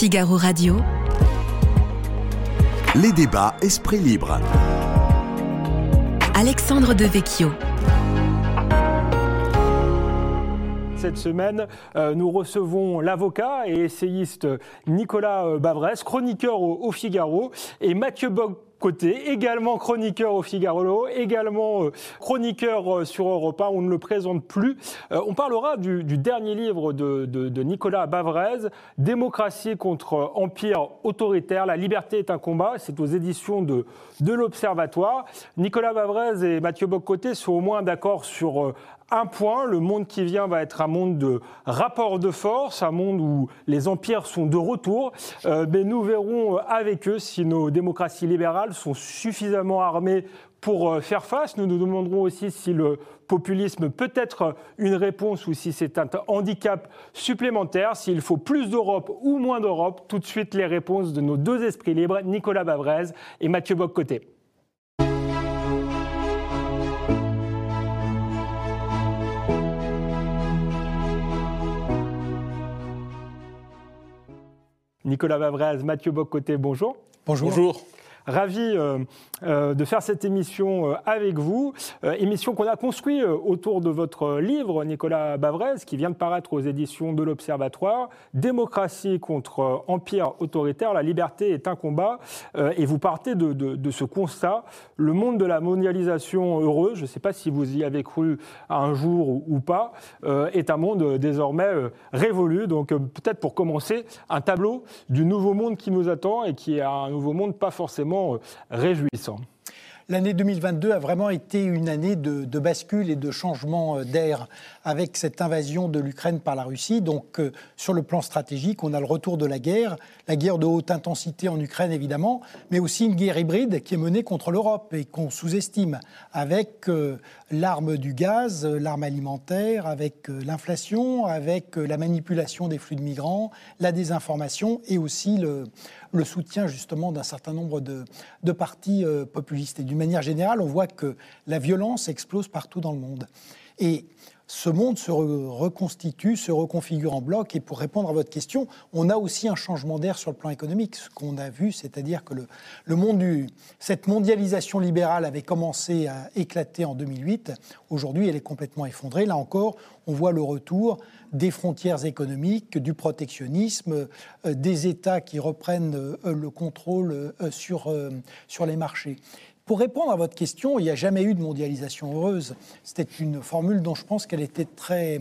Figaro Radio. Les débats Esprit Libre. Alexandre Devecchio. Cette semaine, euh, nous recevons l'avocat et essayiste Nicolas euh, Bavresse, chroniqueur au, au Figaro, et Mathieu Bock côté, également chroniqueur au Figaro, également euh, chroniqueur euh, sur Europa, on ne le présente plus. Euh, on parlera du, dernier livre de, Nicolas Bavrez, Démocratie contre empire autoritaire, la liberté est un combat, c'est aux éditions de, de l'Observatoire. Nicolas Bavrez et Mathieu Boccoté sont au moins d'accord sur un point, le monde qui vient va être un monde de rapport de force, un monde où les empires sont de retour. Mais nous verrons avec eux si nos démocraties libérales sont suffisamment armées pour euh, faire face. Nous nous demanderons aussi si le populisme peut être une réponse ou si c'est un handicap supplémentaire, s'il faut plus d'Europe ou moins d'Europe. Tout de suite les réponses de nos deux esprits libres, Nicolas Bavrez et Mathieu Boccoté. Nicolas Vavrez, Mathieu Boccoté, bonjour. Bonjour. Bonjour. Ravi euh, de faire cette émission euh, avec vous. émission qu'on a construite autour de votre livre, Nicolas Bavrez, qui vient de paraître aux éditions de l'Observatoire. Démocratie contre empire autoritaire, la liberté est un combat. et vous partez de, ce constat. Le monde de la mondialisation heureuse, je ne sais pas si vous y avez cru un jour ou, pas, est un monde désormais révolu. Donc peut-être pour commencer, un tableau du nouveau monde qui nous attend et qui est un nouveau monde pas forcément euh, réjouissant. L'année 2022 a vraiment été une année de, bascule et de changement euh, d'air avec cette invasion de l'Ukraine par la Russie. Donc, euh, sur le plan stratégique, on a le retour de la guerre, la guerre de haute intensité en Ukraine évidemment, mais aussi une guerre hybride qui est menée contre l'Europe et qu'on sous-estime, avec l'arme du gaz, l'arme alimentaire, avec l'inflation, avec la manipulation des flux de migrants, la désinformation et aussi le, le soutien justement d'un certain nombre de, de partis euh, populistes. Et d'une manière générale, on voit que la violence explose partout dans le monde. Et ce monde se reconstitue, se reconfigure en bloc. Et pour répondre à votre question, on a aussi un changement d'air sur le plan économique. Ce qu'on a vu, c'est-à-dire que le, le monde du, cette mondialisation libérale avait commencé à éclater en 2008. Aujourd'hui, elle est complètement effondrée. Là encore, on voit le retour des frontières économiques, du protectionnisme, euh, des États qui reprennent euh, le contrôle euh, sur, sur les marchés. Pour répondre à votre question, il n'y a jamais eu de mondialisation heureuse. C'était une formule dont je pense qu'elle était très...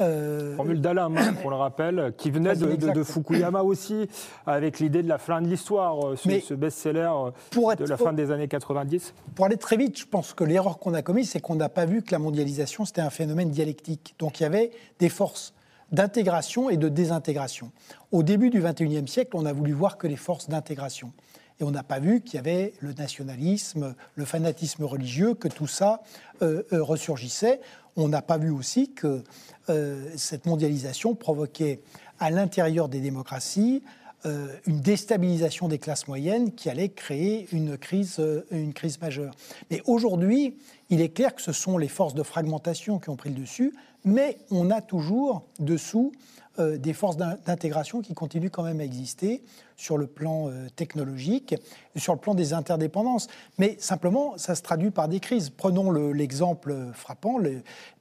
Euh... Formule d'Alain, on le rappelle, qui venait de, Fukuyama aussi, avec l'idée de la fin de l'histoire, ce, ce best-seller de la fin des années 90. Pour aller très vite, je pense que l'erreur qu'on a commise, c'est qu'on n'a pas vu que la mondialisation, c'était un phénomène dialectique. Donc il y avait des forces d'intégration et de désintégration. Au début du XXIe siècle, on a voulu voir que les forces d'intégration. Et on n'a pas vu qu'il y avait le nationalisme, le fanatisme religieux, que tout ça euh, euh, ressurgissait. On n'a pas vu aussi que euh, cette mondialisation provoquait à l'intérieur des démocraties une déstabilisation des classes moyennes qui allait créer une crise, une crise majeure. Mais aujourd'hui, il est clair que ce sont les forces de fragmentation qui ont pris le dessus, mais on a toujours dessous euh, des forces d'intégration qui continuent quand même à exister sur le plan euh, technologique, sur le plan des interdépendances. Mais simplement, ça se traduit par des crises. Prenons l'exemple frappant,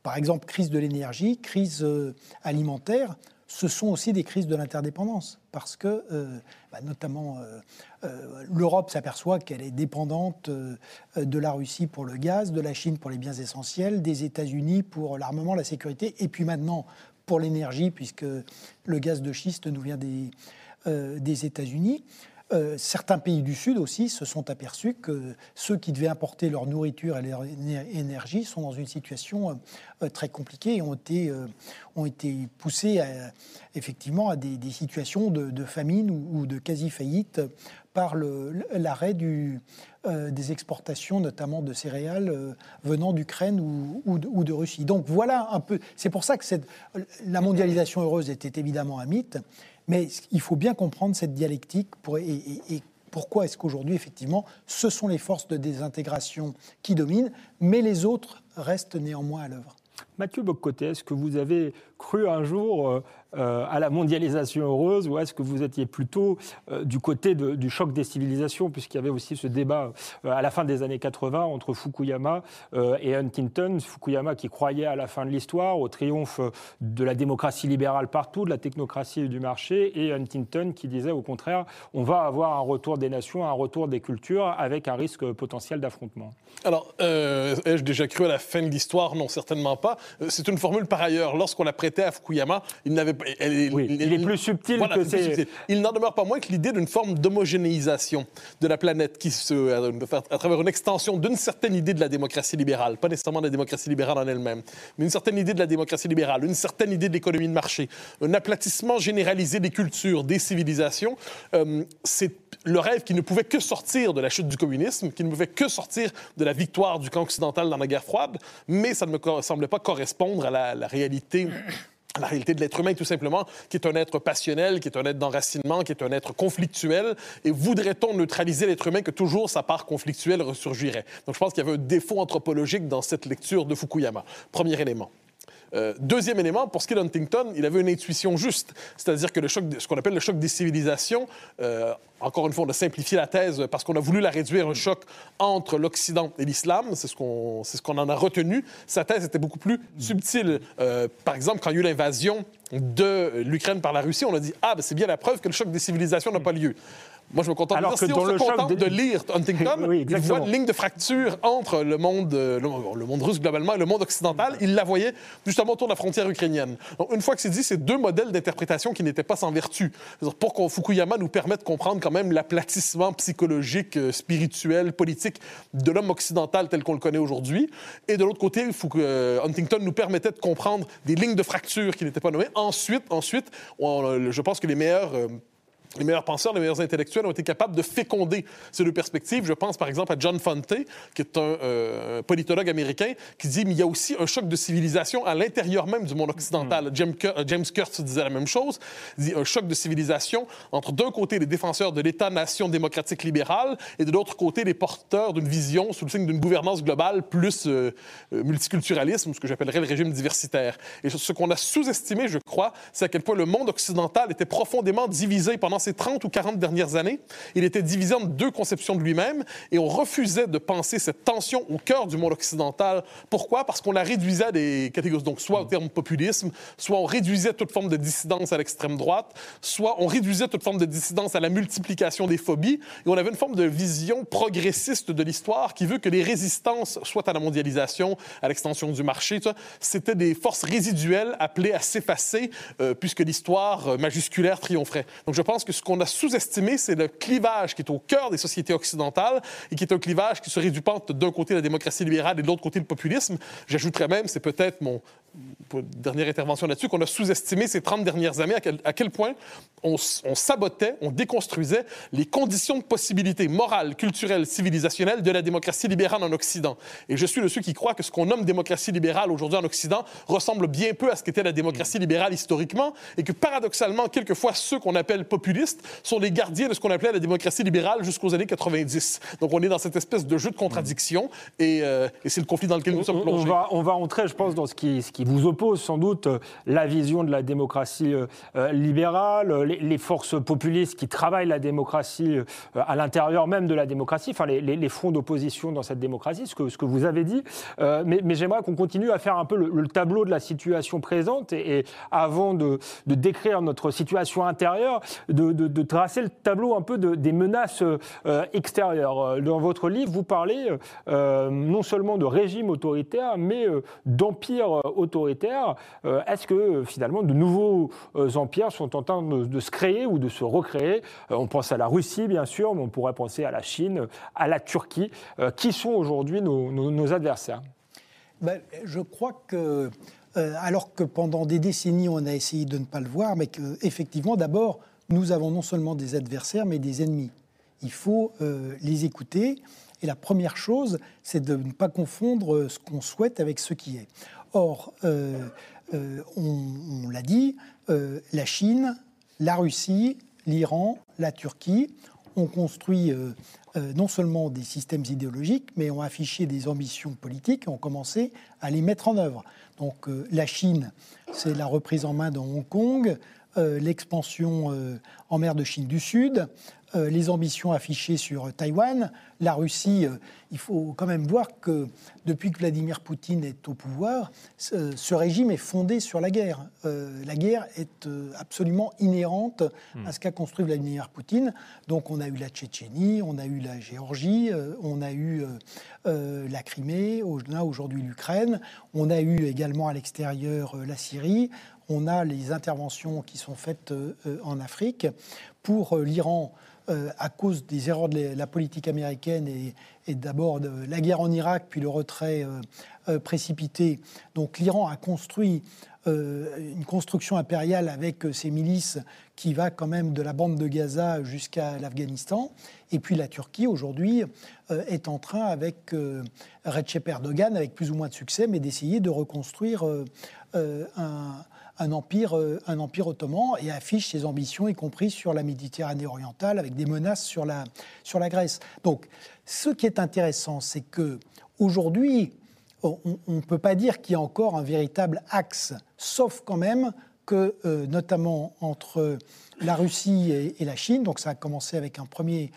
par exemple crise de l'énergie, crise euh, alimentaire ce sont aussi des crises de l'interdépendance, parce que bah, notamment l'Europe s'aperçoit qu'elle est dépendante de la Russie pour le gaz, de la Chine pour les biens essentiels, des États-Unis pour l'armement, la sécurité, et puis maintenant pour l'énergie, puisque le gaz de schiste nous vient des, euh, États-Unis. Euh, certains pays du Sud aussi se sont aperçus que ceux qui devaient importer leur nourriture et leur énergie sont dans une situation euh, très compliquée et ont été, ont été poussés effectivement à des, situations de, famine ou, de quasi-faillite par l'arrêt euh, des exportations, notamment de céréales euh, venant d'Ukraine ou, de, Russie. Donc voilà un peu. C'est pour ça que la mondialisation heureuse était évidemment un mythe, mais il faut bien comprendre cette dialectique et, pourquoi est-ce qu'aujourd'hui, effectivement, ce sont les forces de désintégration qui dominent, mais les autres restent néanmoins à l'œuvre. Mathieu Boccoté, est-ce que vous avez cru un jour euh, à la mondialisation heureuse ou est-ce que vous étiez plutôt euh, du côté du choc des civilisations, puisqu'il y avait aussi ce débat euh, à la fin des années 80 entre Fukuyama et Huntington. Fukuyama qui croyait à la fin de l'histoire, au triomphe de la démocratie libérale partout, de la technocratie et du marché, et Huntington qui disait au contraire, on va avoir un retour des nations, un retour des cultures avec un risque potentiel d'affrontement. Alors, ai-je déjà cru à la fin de l'histoire? Non, certainement pas. C'est une formule par ailleurs. Lorsqu'on la à Fukuyama, il n'avait il est plus subtil que c'est. Il n'en demeure pas moins que l'idée d'une forme d'homogénéisation de la planète qui se, à travers une extension d'une certaine idée de la démocratie libérale, pas nécessairement de la démocratie libérale en elle-même, mais une certaine idée de la démocratie libérale, une certaine idée de l'économie de marché, un aplatissement généralisé des cultures, des civilisations, euh, c'est le rêve qui ne pouvait que sortir de la chute du communisme, qui ne pouvait que sortir de la victoire du camp occidental dans la guerre froide, mais ça ne me semblait pas correspondre à la, la réalité la réalité de l'être humain, tout simplement, qui est un être passionnel, qui est un être d'enracinement, qui est un être conflictuel. Et voudrait-on neutraliser l'être humain que toujours sa part conflictuelle ressurgirait? Donc, je pense qu'il y avait un défaut anthropologique dans cette lecture de Fukuyama. Premier élément. Euh, deuxième élément, pour ce qui est d'Huntington, il avait une intuition juste, c'est-à-dire que le choc, ce qu'on appelle le choc des civilisations, euh, encore une fois, on a simplifié la thèse parce qu'on a voulu la réduire un choc entre l'Occident et l'islam, c'est ce qu'on ce en a retenu. Sa thèse était beaucoup plus subtile. Euh, par exemple, quand il y a eu l'invasion de l'Ukraine par la Russie, on a dit ah ben, c'est bien la preuve que le choc des civilisations n'a pas lieu. Moi, je me contente Alors de dire, si on se contente de lire Huntington, il voit une ligne de fracture entre le monde, euh, le, monde russe globalement et le monde occidental. Il la voyait justement autour de la frontière ukrainienne. Donc, une fois que c'est dit, c'est deux modèles d'interprétation qui n'étaient pas sans vertu. Pour que Fukuyama nous permette de comprendre quand même l'aplatissement psychologique, euh, spirituel, politique de l'homme occidental tel qu'on le connaît aujourd'hui. Et de l'autre côté, euh, Huntington nous permettait de comprendre des lignes de fracture qui n'étaient pas nommées. Ensuite, ensuite je pense que les meilleurs les meilleurs penseurs, les meilleurs intellectuels ont été capables de féconder ces deux perspectives. Je pense par exemple à John Fante, qui est un euh, politologue américain, qui dit qu'il y a aussi un choc de civilisation à l'intérieur même du monde occidental. Mm. James, euh, James Kurtz disait la même chose. Il dit un choc de civilisation entre d'un côté les défenseurs de l'État-nation démocratique libérale et de l'autre côté les porteurs d'une vision sous le signe d'une gouvernance globale plus euh, multiculturalisme, ce que j'appellerais le régime diversitaire. Et ce qu'on a sous-estimé, je crois, c'est à quel point le monde occidental était profondément divisé pendant ces 30 ou 40 dernières années, il était divisé en deux conceptions de lui-même et on refusait de penser cette tension au cœur du monde occidental. Pourquoi? Parce qu'on la réduisait à des catégories, donc soit au terme populisme, soit on réduisait toute forme de dissidence à l'extrême droite, soit on réduisait toute forme de dissidence à la multiplication des phobies et on avait une forme de vision progressiste de l'histoire qui veut que les résistances, soit à la mondialisation, à l'extension du marché, c'était des forces résiduelles appelées à s'effacer euh, puisque l'histoire euh, majusculaire triompherait. Donc je pense que ce qu'on a sous-estimé, c'est le clivage qui est au cœur des sociétés occidentales et qui est un clivage qui se réduit d'un côté la démocratie libérale et de l'autre côté le populisme. J'ajouterais même, c'est peut-être mon dernière intervention là-dessus, qu'on a sous-estimé ces 30 dernières années, à quel, point on, sabotait, on déconstruisait les conditions de possibilité morale, culturelle, civilisationnelle de la démocratie libérale en Occident. Et je suis de ceux qui croient que ce qu'on nomme démocratie libérale aujourd'hui en Occident ressemble bien peu à ce qu'était la démocratie libérale historiquement, et que paradoxalement, quelquefois, ceux qu'on appelle populistes sont les gardiens de ce qu'on appelait la démocratie libérale jusqu'aux années 90. Donc on est dans cette espèce de jeu de contradiction et, euh, et c'est le conflit dans lequel nous sommes plongés. On va, on va entrer, je pense, dans ce qui, ce qui vous oppose sans doute, euh, la vision de la démocratie euh, libérale, les, forces populistes qui travaillent la démocratie à l'intérieur même de la démocratie, enfin les, les, fronts d'opposition dans cette démocratie, ce que, vous avez dit. mais, j'aimerais qu'on continue à faire un peu le, tableau de la situation présente et, avant de, décrire notre situation intérieure, de, tracer le tableau un peu des menaces euh, extérieures. Euh, dans votre livre, vous parlez euh, non seulement de régime autoritaire, mais d'empire autoritaire. Est-ce que finalement de nouveaux empires sont en train de, se créer ou de se recréer? On pense à la Russie, bien sûr, mais on pourrait penser à la Chine, à la Turquie. qui sont aujourd'hui nos, adversaires? Ben, Je crois que alors que pendant des décennies, on a essayé de ne pas le voir, mais qu'effectivement, d'abord, nous avons non seulement des adversaires, mais des ennemis. Il faut euh, les écouter. Et la première chose, c'est de ne pas confondre euh, ce qu'on souhaite avec ce qui est. Or, euh, on, l'a dit, la Chine, la Russie, l'Iran, la Turquie ont construit non seulement des systèmes idéologiques, mais ont affiché des ambitions politiques et ont commencé à les mettre en œuvre. Donc la Chine, c'est la reprise en main de Hong Kong, l'expansion en mer de Chine du Sud, euh, les ambitions affichées sur Taïwan. La Russie, euh, il faut quand même voir que depuis que Vladimir Poutine est au pouvoir, ce, régime est fondé sur la guerre. Euh, la guerre est absolument inhérente à ce qu'a construit Vladimir Poutine. Donc on a eu la Tchétchénie, on a eu la Géorgie, on a eu la Crimée, on a aujourd'hui l'Ukraine, on a eu également à l'extérieur la Syrie, on a les interventions qui sont faites en Afrique. Pour l'Iran, euh, à cause des erreurs de la politique américaine et, d'abord de la guerre en Irak, puis le retrait euh, euh, précipité. Donc l'Iran a construit une construction impériale avec ses milices qui va quand même de la bande de Gaza jusqu'à l'Afghanistan. Et puis la Turquie, aujourd'hui, est en train, avec Recep Erdogan, avec plus ou moins de succès, mais d'essayer de reconstruire un, un empire, euh, un empire ottoman et affiche ses ambitions, y compris sur la Méditerranée orientale, avec des menaces sur la, sur la Grèce. Donc, ce qui est intéressant, c'est que aujourd'hui, on ne peut pas dire qu'il y a encore un véritable axe, sauf quand même que, euh, notamment entre la Russie et, la Chine, donc ça a commencé avec un premier,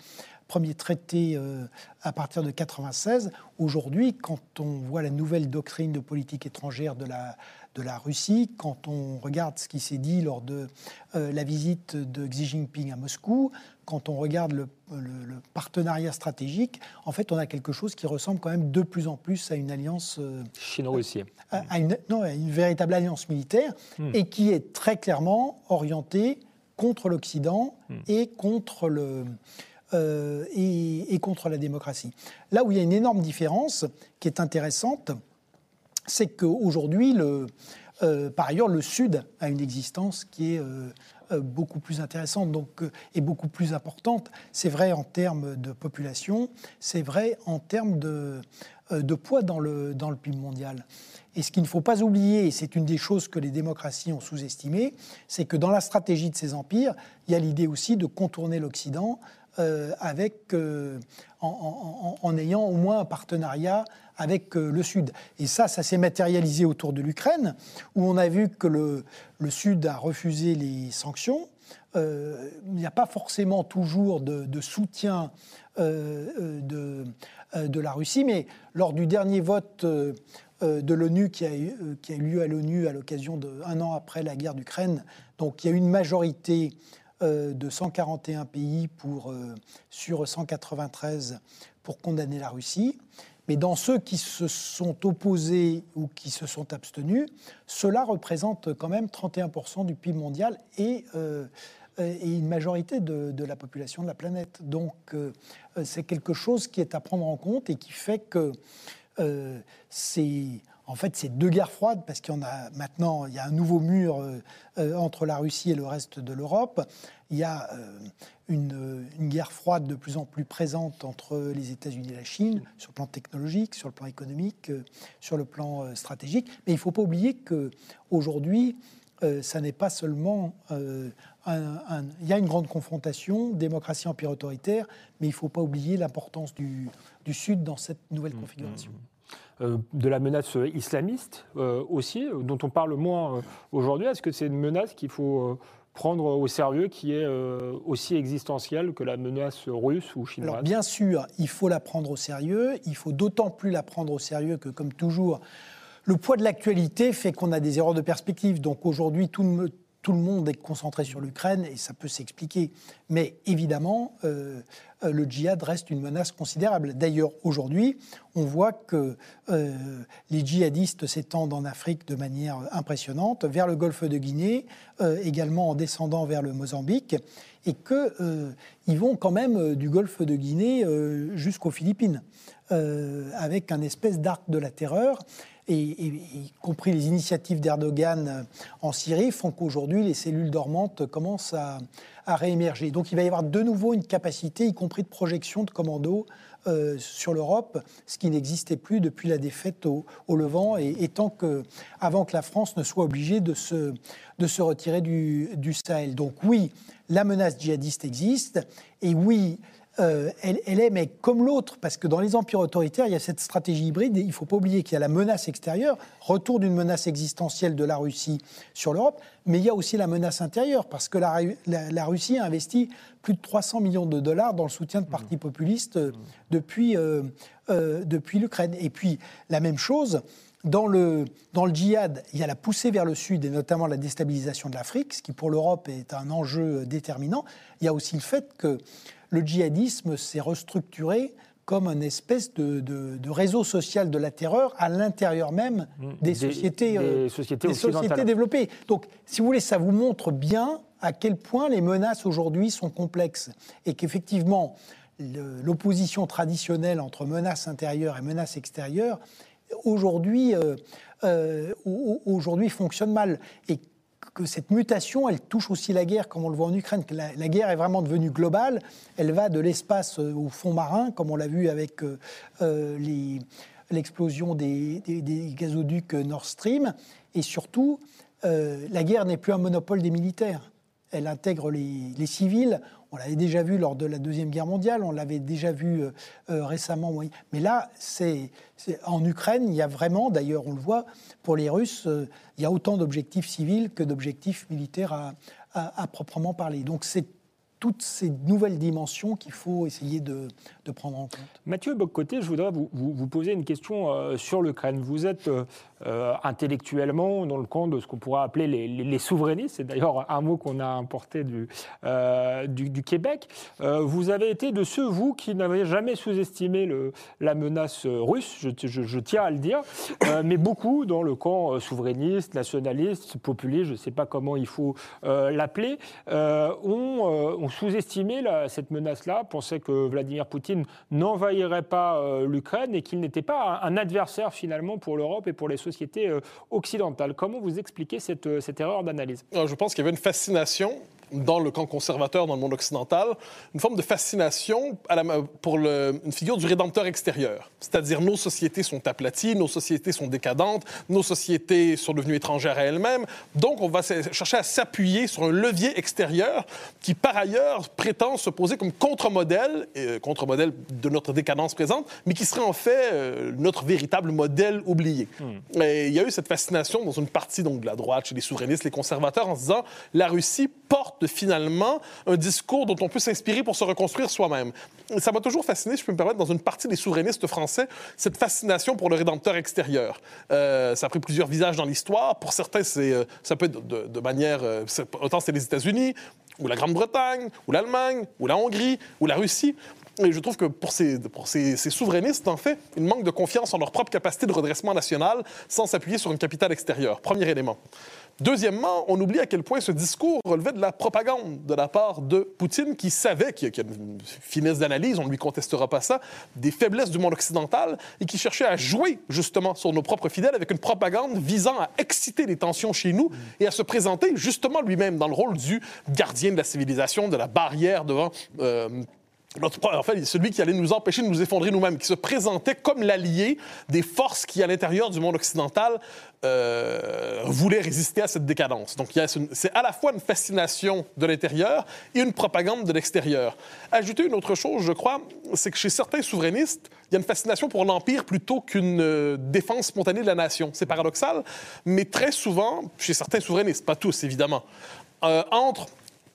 premier traité euh, à partir de 1996. Aujourd'hui, quand on voit la nouvelle doctrine de politique étrangère de la, de la Russie, quand on regarde ce qui s'est dit lors de euh, la visite de Xi Jinping à Moscou, quand on regarde le, partenariat stratégique, en fait, on a quelque chose qui ressemble quand même de plus en plus à une alliance... Euh, Chino-Russie. À, une, non, à une véritable alliance militaire, hmm. et qui est très clairement orientée contre l'Occident hmm. et contre le... Euh, et, contre la démocratie. Là où il y a une énorme différence qui est intéressante, c'est qu'aujourd'hui, euh, par ailleurs, le Sud a une existence qui est euh, beaucoup plus intéressante donc, et beaucoup plus importante. C'est vrai en termes de population, c'est vrai en termes de, poids dans le, dans le PIB mondial. Et ce qu'il ne faut pas oublier, et c'est une des choses que les démocraties ont sous-estimé, c'est que dans la stratégie de ces empires, il y a l'idée aussi de contourner l'Occident avec, en, en, ayant au moins un partenariat avec euh, le Sud. Et ça, ça s'est matérialisé autour de l'Ukraine, où on a vu que le, le Sud a refusé les sanctions. Euh, il n'y a pas forcément toujours de, soutien euh, de, de, la Russie, mais lors du dernier vote de l'ONU qui, qui, a eu lieu à l'ONU à l'occasion d'un an après la guerre d'Ukraine, donc il y a eu une majorité de 141 pays pour, sur 193 pour condamner la Russie. Mais dans ceux qui se sont opposés ou qui se sont abstenus, cela représente quand même 31% du PIB mondial et, euh, et une majorité de, la population de la planète. Donc euh, c'est quelque chose qui est à prendre en compte et qui fait que euh, c'est en fait, c'est deux guerres froides parce qu'il y en a maintenant, il y a un nouveau mur entre la Russie et le reste de l'Europe. Il y a une, guerre froide de plus en plus présente entre les États-Unis et la Chine, sur le plan technologique, sur le plan économique, euh, sur le plan euh, stratégique. Mais il ne faut pas oublier qu'aujourd'hui, euh, ça n'est pas seulement un, Il y a une grande confrontation, démocratie empire autoritaire, mais il ne faut pas oublier l'importance du, Sud dans cette nouvelle mmh, configuration. Mmh, mmh. De la menace islamiste aussi, dont on parle moins aujourd'hui. Est-ce que c'est une menace qu'il faut prendre au sérieux, qui est euh, aussi existentielle que la menace russe ou chinoise? Alors bien sûr, il faut la prendre au sérieux. Il faut d'autant plus la prendre au sérieux que, comme toujours, le poids de l'actualité fait qu'on a des erreurs de perspective. Donc aujourd'hui, tout, le monde est concentré sur l'Ukraine et ça peut s'expliquer. Mais évidemment, euh, euh, le djihad reste une menace considérable. D'ailleurs, aujourd'hui, on voit que euh, les djihadistes s'étendent en Afrique de manière impressionnante, vers le golfe de Guinée, également en descendant vers le Mozambique, et qu'ils vont quand même du golfe de Guinée jusqu'aux Philippines, avec un espèce d'arc de la terreur. Y compris les initiatives d'Erdogan en Syrie, font qu'aujourd'hui, les cellules dormantes commencent à, réémerger. Donc il va y avoir de nouveau une capacité, y compris de projection de commando, euh, sur l'Europe, ce qui n'existait plus depuis la défaite au, Levant, et, tant que, avant que la France ne soit obligée de se, de se retirer du, du Sahel. Donc oui, la menace djihadiste existe, et oui, euh, elle, est, mais comme l'autre, parce que dans les empires autoritaires, il y a cette stratégie hybride. Et il ne faut pas oublier qu'il y a la menace extérieure, retour d'une menace existentielle de la Russie sur l'Europe, mais il y a aussi la menace intérieure, parce que la, Russie a investi plus de 300 millions de dollars dans le soutien de partis populistes euh, depuis, euh, depuis l'Ukraine. Et puis, la même chose, dans le, dans le djihad, il y a la poussée vers le sud et notamment la déstabilisation de l'Afrique, ce qui pour l'Europe est un enjeu déterminant. Il y a aussi le fait que le djihadisme s'est restructuré comme une espèce de, réseau social de la terreur à l'intérieur même mmh. des, sociétés, euh, sociétés, développées. Donc, si vous voulez, ça vous montre bien à quel point les menaces aujourd'hui sont complexes et qu'effectivement, l'opposition traditionnelle entre menaces intérieures et menaces extérieures, aujourd'hui, euh, euh, aujourd'hui fonctionne mal. Et que cette mutation, elle touche aussi la guerre, comme on le voit en Ukraine, que la, guerre est vraiment devenue globale. Elle va de l'espace euh, au fond marin, comme on l'a vu avec euh, euh, l'explosion des, gazoducs Nord Stream. Et surtout, la guerre n'est plus un monopole des militaires. Elle intègre les civils. On l'avait déjà vu lors de la Deuxième Guerre mondiale, on l'avait déjà vu euh, euh, récemment. Mais là, c'est en Ukraine, il y a vraiment, d'ailleurs on le voit, pour les Russes, euh, il y a autant d'objectifs civils que d'objectifs militaires à, proprement parler. Donc c'est toutes ces nouvelles dimensions qu'il faut essayer de, prendre en compte. Mathieu Boccoté, je voudrais vous, poser une question sur l'Ukraine. Vous êtes euh, euh, intellectuellement dans le camp de ce qu'on pourrait appeler les, souverainistes, c'est d'ailleurs un mot qu'on a importé du, du, Québec. vous avez été de ceux, vous, qui n'avez jamais sous-estimé la menace russe, je, tiens à le dire, mais beaucoup dans le camp souverainiste, nationaliste, populiste, je ne sais pas comment il faut l'appeler, ont on sous-estimait cette menace-là, pensait que Vladimir Poutine n'envahirait pas euh, l'Ukraine et qu'il n'était pas un, adversaire finalement pour l'Europe et pour les sociétés euh, occidentales. Comment vous expliquez cette, euh, cette erreur d'analyse? Je pense qu'il y avait une fascination dans le camp conservateur dans le monde occidental, une forme de fascination à la, pour le, une figure du rédempteur extérieur. C'est-à-dire nos sociétés sont aplaties, nos sociétés sont décadentes, nos sociétés sont devenues étrangères à elles-mêmes. Donc on va chercher à s'appuyer sur un levier extérieur qui par ailleurs prétend se poser comme contre-modèle, euh, contre-modèle de notre décadence présente, mais qui serait en fait euh, notre véritable modèle oublié. Hmm. Et il y a eu cette fascination dans une partie donc, de la droite, chez les souverainistes, les conservateurs, en se disant la Russie porte finalement un discours dont on peut s'inspirer pour se reconstruire soi-même. Ça m'a toujours fasciné, je peux me permettre, dans une partie des souverainistes français, cette fascination pour le rédempteur extérieur. Euh, ça a pris plusieurs visages dans l'histoire. Pour certains, c'est, euh, ça peut être de, manière... Euh, autant c'est les États-Unis, ou la Grande-Bretagne, ou l'Allemagne, ou la Hongrie, ou la Russie. Et je trouve que pour ces, souverainistes, en fait, ils manquent de confiance en leur propre capacité de redressement national sans s'appuyer sur une capitale extérieure. Premier élément. Deuxièmement, on oublie à quel point ce discours relevait de la propagande de la part de Poutine, qui savait qu'il y a une finesse d'analyse, on ne lui contestera pas ça, des faiblesses du monde occidental, et qui cherchait à jouer justement sur nos propres fidèles avec une propagande visant à exciter les tensions chez nous et à se présenter justement lui-même dans le rôle du gardien de la civilisation, de la barrière devant... Euh, en fait, celui qui allait nous empêcher de nous effondrer nous-mêmes, qui se présentait comme l'allié des forces qui, à l'intérieur du monde occidental, euh, voulaient résister à cette décadence. Donc, c'est à la fois une fascination de l'intérieur et une propagande de l'extérieur. Ajouter une autre chose, je crois, c'est que chez certains souverainistes, il y a une fascination pour l'Empire plutôt qu'une euh, défense spontanée de la nation. C'est paradoxal, mais très souvent, chez certains souverainistes, pas tous évidemment, euh, entre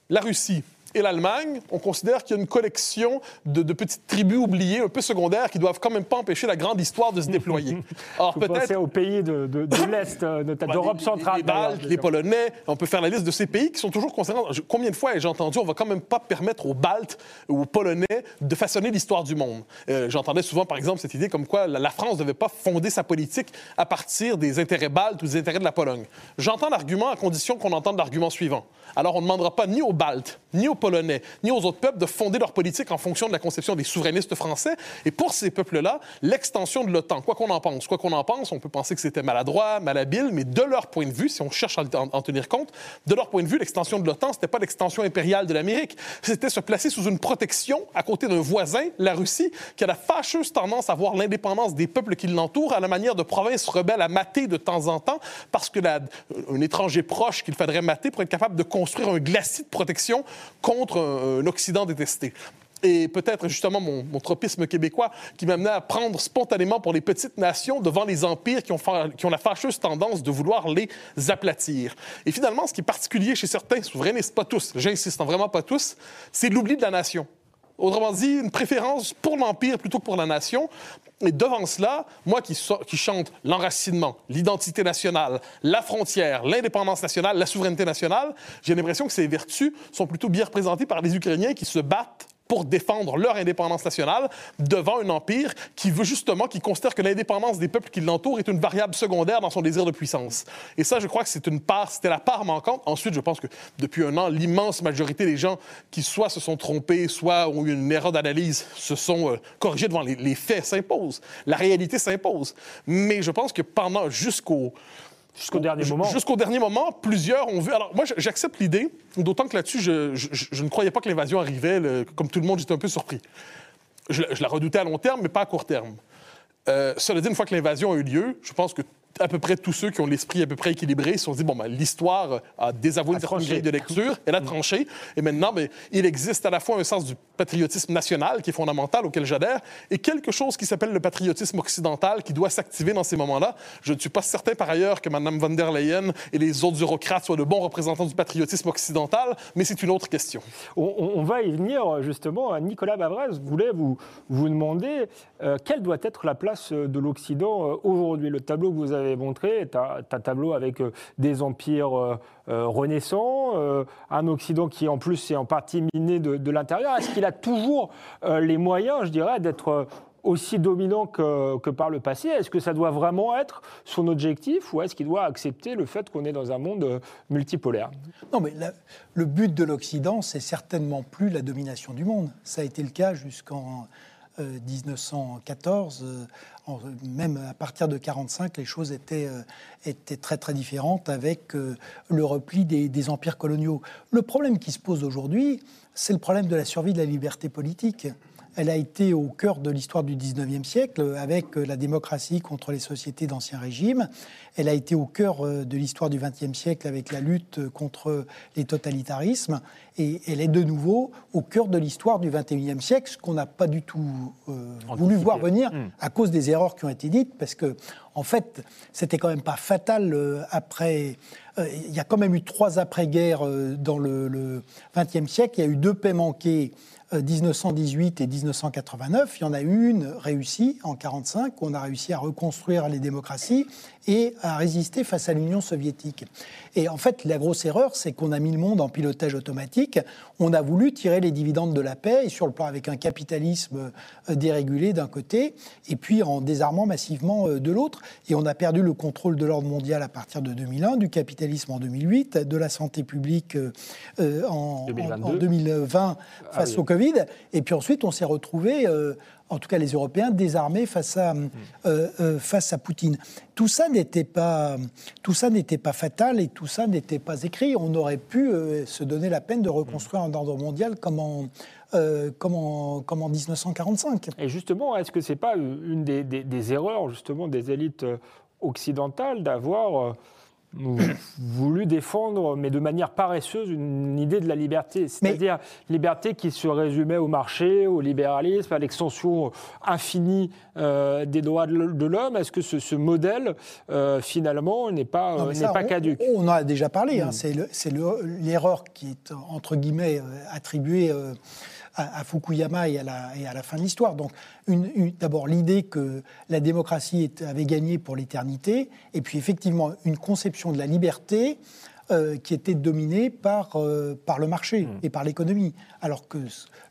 la Russie, et l'Allemagne, on considère qu'il y a une collection de, petites tribus oubliées, un peu secondaires, qui doivent quand même pas empêcher la grande histoire de se déployer. Alors peut-être aux pays de, de, de l'Est, euh, d'Europe centrale. Les, Baltes, les Polonais, on peut faire la liste de ces pays qui sont toujours concernés. Combien de fois ai-je entendu, on va quand même pas permettre aux Baltes ou aux Polonais de façonner l'histoire du monde. Euh, j'entendais souvent, par exemple, cette idée comme quoi la, France ne devait pas fonder sa politique à partir des intérêts baltes ou des intérêts de la Pologne. J'entends l'argument à condition qu'on entende l'argument suivant. Alors on ne demandera pas ni aux Baltes, ni aux Polonais, ni aux autres peuples de fonder leur politique en fonction de la conception des souverainistes français. Et pour ces peuples-là, l'extension de l'OTAN, quoi qu'on en pense, quoi qu'on en pense, on peut penser que c'était maladroit, malhabile, mais de leur point de vue, si on cherche à en, tenir compte, de leur point de vue, l'extension de l'OTAN, c'était pas l'extension impériale de l'Amérique, c'était se placer sous une protection à côté d'un voisin, la Russie, qui a la fâcheuse tendance à voir l'indépendance des peuples qui l'entourent à la manière de provinces rebelles à mater de temps en temps, parce que un étranger proche qu'il faudrait mater pour être capable de construire un glacis de protection contre un, Occident détesté et peut-être justement mon, tropisme québécois qui m'amenait à prendre spontanément pour les petites nations devant les empires qui ont, qui ont, la fâcheuse tendance de vouloir les aplatir. Et finalement, ce qui est particulier chez certains souverainistes, pas tous, j'insiste, vraiment pas tous, c'est l'oubli de la nation. Autrement dit, une préférence pour l'Empire plutôt que pour la nation. Et devant cela, moi qui, qui chante l'enracinement, l'identité nationale, la frontière, l'indépendance nationale, la souveraineté nationale, j'ai l'impression que ces vertus sont plutôt bien représentées par les Ukrainiens qui se battent pour défendre leur indépendance nationale devant un empire qui veut justement, qui considère que l'indépendance des peuples qui l'entourent est une variable secondaire dans son désir de puissance. Et ça, je crois que c'est une part, c'était la part manquante. Ensuite, je pense que depuis un an, l'immense majorité des gens qui soit se sont trompés, soit ont eu une erreur d'analyse, se sont euh, corrigés devant les, les faits s'imposent. La réalité s'impose. Mais je pense que pendant, jusqu'au Jusqu'au dernier moment. Jusqu'au dernier moment, plusieurs ont vu. Alors, moi, j'accepte l'idée, d'autant que là-dessus, je, ne croyais pas que l'invasion arrivait. comme tout le monde, j'étais un peu surpris. Je, la redoutais à long terme, mais pas à court terme. Euh, cela dit, une fois que l'invasion a eu lieu, je pense que à peu près tous ceux qui ont l'esprit à peu près équilibré se sont dit bon, ben, l'histoire a désavoué une certaine grille de lecture, elle a mm. tranché, et maintenant, ben, il existe à la fois un sens du patriotisme national qui est fondamental, auquel j'adhère, et quelque chose qui s'appelle le patriotisme occidental qui doit s'activer dans ces moments-là. Je ne suis pas certain par ailleurs que Mme von der Leyen et les autres eurocrates soient de bons représentants du patriotisme occidental, mais c'est une autre question. On, va y venir justement. Nicolas Bavrez voulait vous, vous demander euh, quelle doit être la place de l'Occident euh, aujourd'hui? Le tableau que vous avez montré, tu as, un tableau avec euh, des empires euh, euh, renaissants, un Occident qui en plus est en partie miné de, l'intérieur. Est-ce qu'il a toujours les moyens, je dirais, d'être aussi dominant que, par le passé? Est-ce que ça doit vraiment être son objectif ou est-ce qu'il doit accepter le fait qu'on est dans un monde multipolaire? Non, mais le but de l'Occident, c'est certainement plus la domination du monde. Ça a été le cas jusqu'en 1914 même à partir de 1945, les choses étaient, euh, étaient, très très différentes avec euh, le repli des, empires coloniaux. Le problème qui se pose aujourd'hui, c'est le problème de la survie de la liberté politique. Elle a été au cœur de l'histoire du 19e siècle avec euh, la démocratie contre les sociétés d'ancien régime. Elle a été au cœur de l'histoire du 20e siècle avec la lutte contre les totalitarismes et elle est de nouveau au cœur de l'histoire du XXIe siècle, ce qu'on n'a pas du tout euh, voulu voir venir hmm. à cause des erreurs qui ont été dites, parce que en fait, c'était quand même pas fatal euh, après. Euh, il y a quand même eu trois après-guerres dans le XXe siècle. Il y a eu deux paix manquées 1918 et 1989. Il y en a une réussie en 1945, où on a réussi à reconstruire les démocraties et à résister face à l'Union soviétique. Et en fait, la grosse erreur, c'est qu'on a mis le monde en pilotage automatique. On a voulu tirer les dividendes de la paix, et sur le plan avec un capitalisme euh, dérégulé d'un côté, et puis en désarmant massivement euh, de l'autre. Et on a perdu le contrôle de l'ordre mondial à partir de 2001, du capitalisme en 2008, de la santé publique euh, en, 2020 ah face au Covid. Et puis ensuite, on s'est retrouvé en tout cas les Européens, désarmés face à, euh, euh, face à Poutine. Tout ça n'était pas, pas fatal et tout ça n'était pas écrit. On aurait pu euh, se donner la peine de reconstruire un ordre mondial comme en, comme en, comme en 1945. Et justement, est-ce que c'est pas une des, des, erreurs justement des élites occidentales d'avoir voulu défendre, mais de manière paresseuse, une idée de la liberté, c'est-à-dire liberté qui se résumait au marché, au libéralisme, à l'extension infinie euh, des droits de l'homme. Est-ce que ce, modèle, euh, finalement, n'est pas, euh, n'est pas caduque? On en a déjà parlé. Hein. Mm. C'est l'erreur qui est, entre guillemets, attribuée à, Fukuyama et à, la, et à, la, fin de l'histoire. Donc, d'abord, l'idée que la démocratie avait gagné pour l'éternité, et puis effectivement, une conception de la liberté euh, qui était dominée par, euh, par le marché hmm. et par l'économie, alors que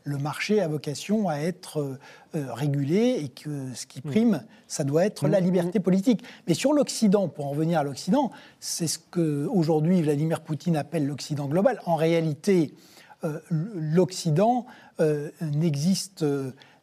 le marché a vocation à être euh, régulé et que ce qui hmm. prime, ça doit être la hmm. liberté politique. Mais sur l'Occident, pour en revenir à l'Occident, c'est ce que aujourd'hui Vladimir Poutine appelle l'Occident global. En réalité, l'Occident n'existe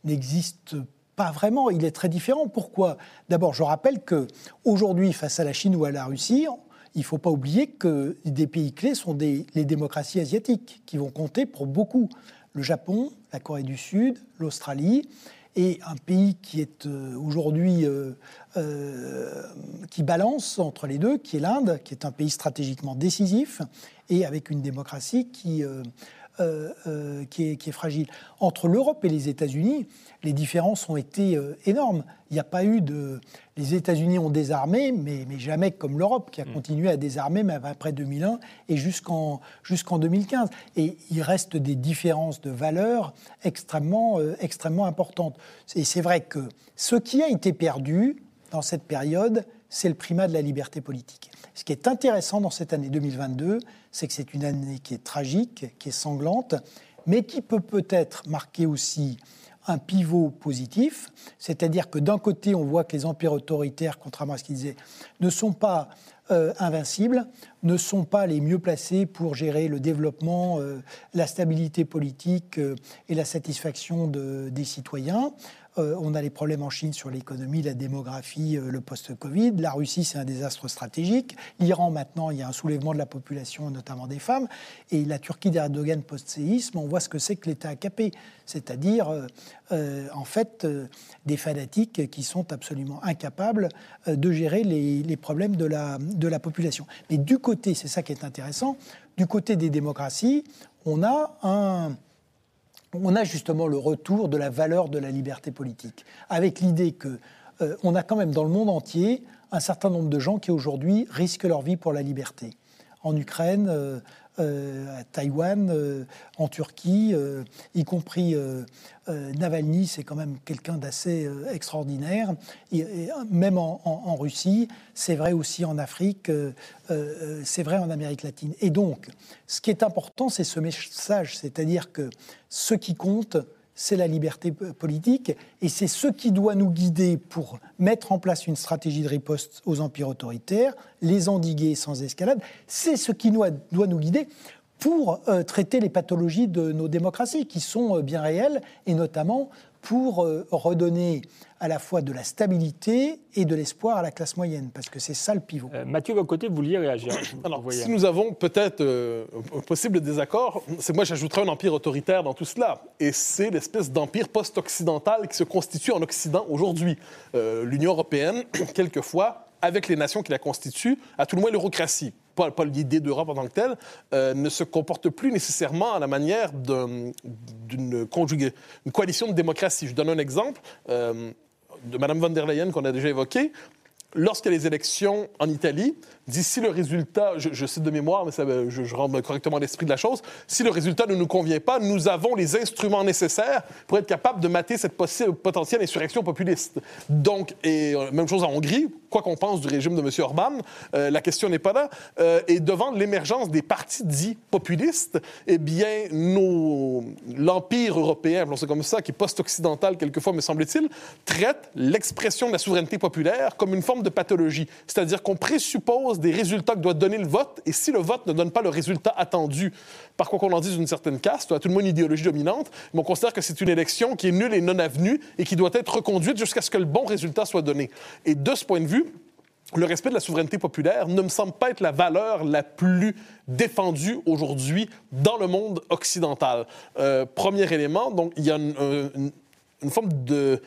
n'existe pas vraiment. Il est très différent. Pourquoi? D'abord, je rappelle que aujourd'hui, face à la Chine ou à la Russie, il ne faut pas oublier que des pays clés sont des, les démocraties asiatiques, qui vont compter pour beaucoup. Le Japon, la Corée du Sud, l'Australie, et un pays qui est euh, aujourd'hui euh, euh, qui balance entre les deux, qui est l'Inde, qui est un pays stratégiquement décisif et avec une démocratie qui euh, euh, qui, est, fragile. Entre l'Europe et les États-Unis, les différences ont été euh, énormes. Il n'y a pas eu de. Les États-Unis ont désarmé, mais, mais jamais comme l'Europe, qui a mm. continué à désarmer même après 2001 et jusqu'en jusqu'en 2015. Et il reste des différences de valeurs extrêmement, extrêmement importantes. Et c'est vrai que ce qui a été perdu dans cette période, c'est le primat de la liberté politique. Ce qui est intéressant dans cette année 2022, c'est que c'est une année qui est tragique, qui est sanglante, mais qui peut peut-être marquer aussi un pivot positif, c'est-à-dire que d'un côté, on voit que les empires autoritaires, contrairement à ce qu'ils disaient, ne sont pas euh, invincibles, ne sont pas les mieux placés pour gérer le développement, euh, la stabilité politique euh, et la satisfaction des citoyens. Euh, on a les problèmes en Chine sur l'économie, la démographie, euh, le post-Covid. La Russie, c'est un désastre stratégique. L'Iran, maintenant, il y a un soulèvement de la population, notamment des femmes. Et la Turquie d'Erdogan post-séisme, on voit ce que c'est que l'État capé, C'est-à-dire, euh, en fait, des fanatiques qui sont absolument incapables de gérer les, problèmes de la, de la population. Mais du côté, c'est ça qui est intéressant, du côté des démocraties, on a un on a justement le retour de la valeur de la liberté politique, avec l'idée que euh, on a quand même dans le monde entier un certain nombre de gens qui aujourd'hui risquent leur vie pour la liberté. En Ukraine, euh, à Taïwan, euh, en Turquie, euh, y compris Navalny, c'est quand même quelqu'un d'assez extraordinaire. Même en, Russie, c'est vrai aussi en Afrique, c'est vrai en Amérique latine. Et donc, ce qui est important, c'est ce message, c'est-à-dire que ce qui compte, c'est la liberté politique, et c'est ce qui doit nous guider pour mettre en place une stratégie de riposte aux empires autoritaires, les endiguer sans escalade, c'est ce qui doit, nous guider pour euh, traiter les pathologies de nos démocraties, qui sont euh, bien réelles, et notamment pour euh, redonner à la fois de la stabilité et de l'espoir à la classe moyenne, parce que c'est ça le pivot. Mathieu, de votre côté, vous vouliez réagir Alors, si nous avons peut-être un possible désaccord, c'est moi j'ajouterais un empire autoritaire dans tout cela, et c'est l'espèce d'empire post-occidental qui se constitue en Occident aujourd'hui. L'Union européenne, quelquefois, avec les nations qui la constituent, à tout le moins l'eurocratie, pas, pas l'idée d'Europe en tant que telle, euh, ne se comporte plus nécessairement à la manière d'une coalition de démocratie. Je donne un exemple euh, de Mme von der Leyen qu'on a déjà évoqué. Lorsqu'il y a les élections en Italie, D'ici le résultat, je, cite de mémoire, mais ça, je, je rends correctement l'esprit de la chose, si le résultat ne nous convient pas, nous avons les instruments nécessaires pour être capables de mater cette potentielle insurrection populiste. Donc, et euh, même chose en Hongrie, quoi qu'on pense du régime de M. Orban, euh, la question n'est pas là. Euh, et devant l'émergence des partis dits populistes, eh bien, l'empire européen, c'est comme ça, qui est post-occidental quelquefois, me semble-t-il, traite l'expression de la souveraineté populaire comme une forme de pathologie. C'est-à-dire qu'on présuppose des résultats que doit donner le vote, et si le vote ne donne pas le résultat attendu, par quoi qu'on en dise d'une certaine caste, à tout le monde une idéologie dominante, mais on considère que c'est une élection qui est nulle et non avenue et qui doit être reconduite jusqu'à ce que le bon résultat soit donné. Et de ce point de vue, le respect de la souveraineté populaire ne me semble pas être la valeur la plus défendue aujourd'hui dans le monde occidental. Euh, premier élément, donc il y a une forme de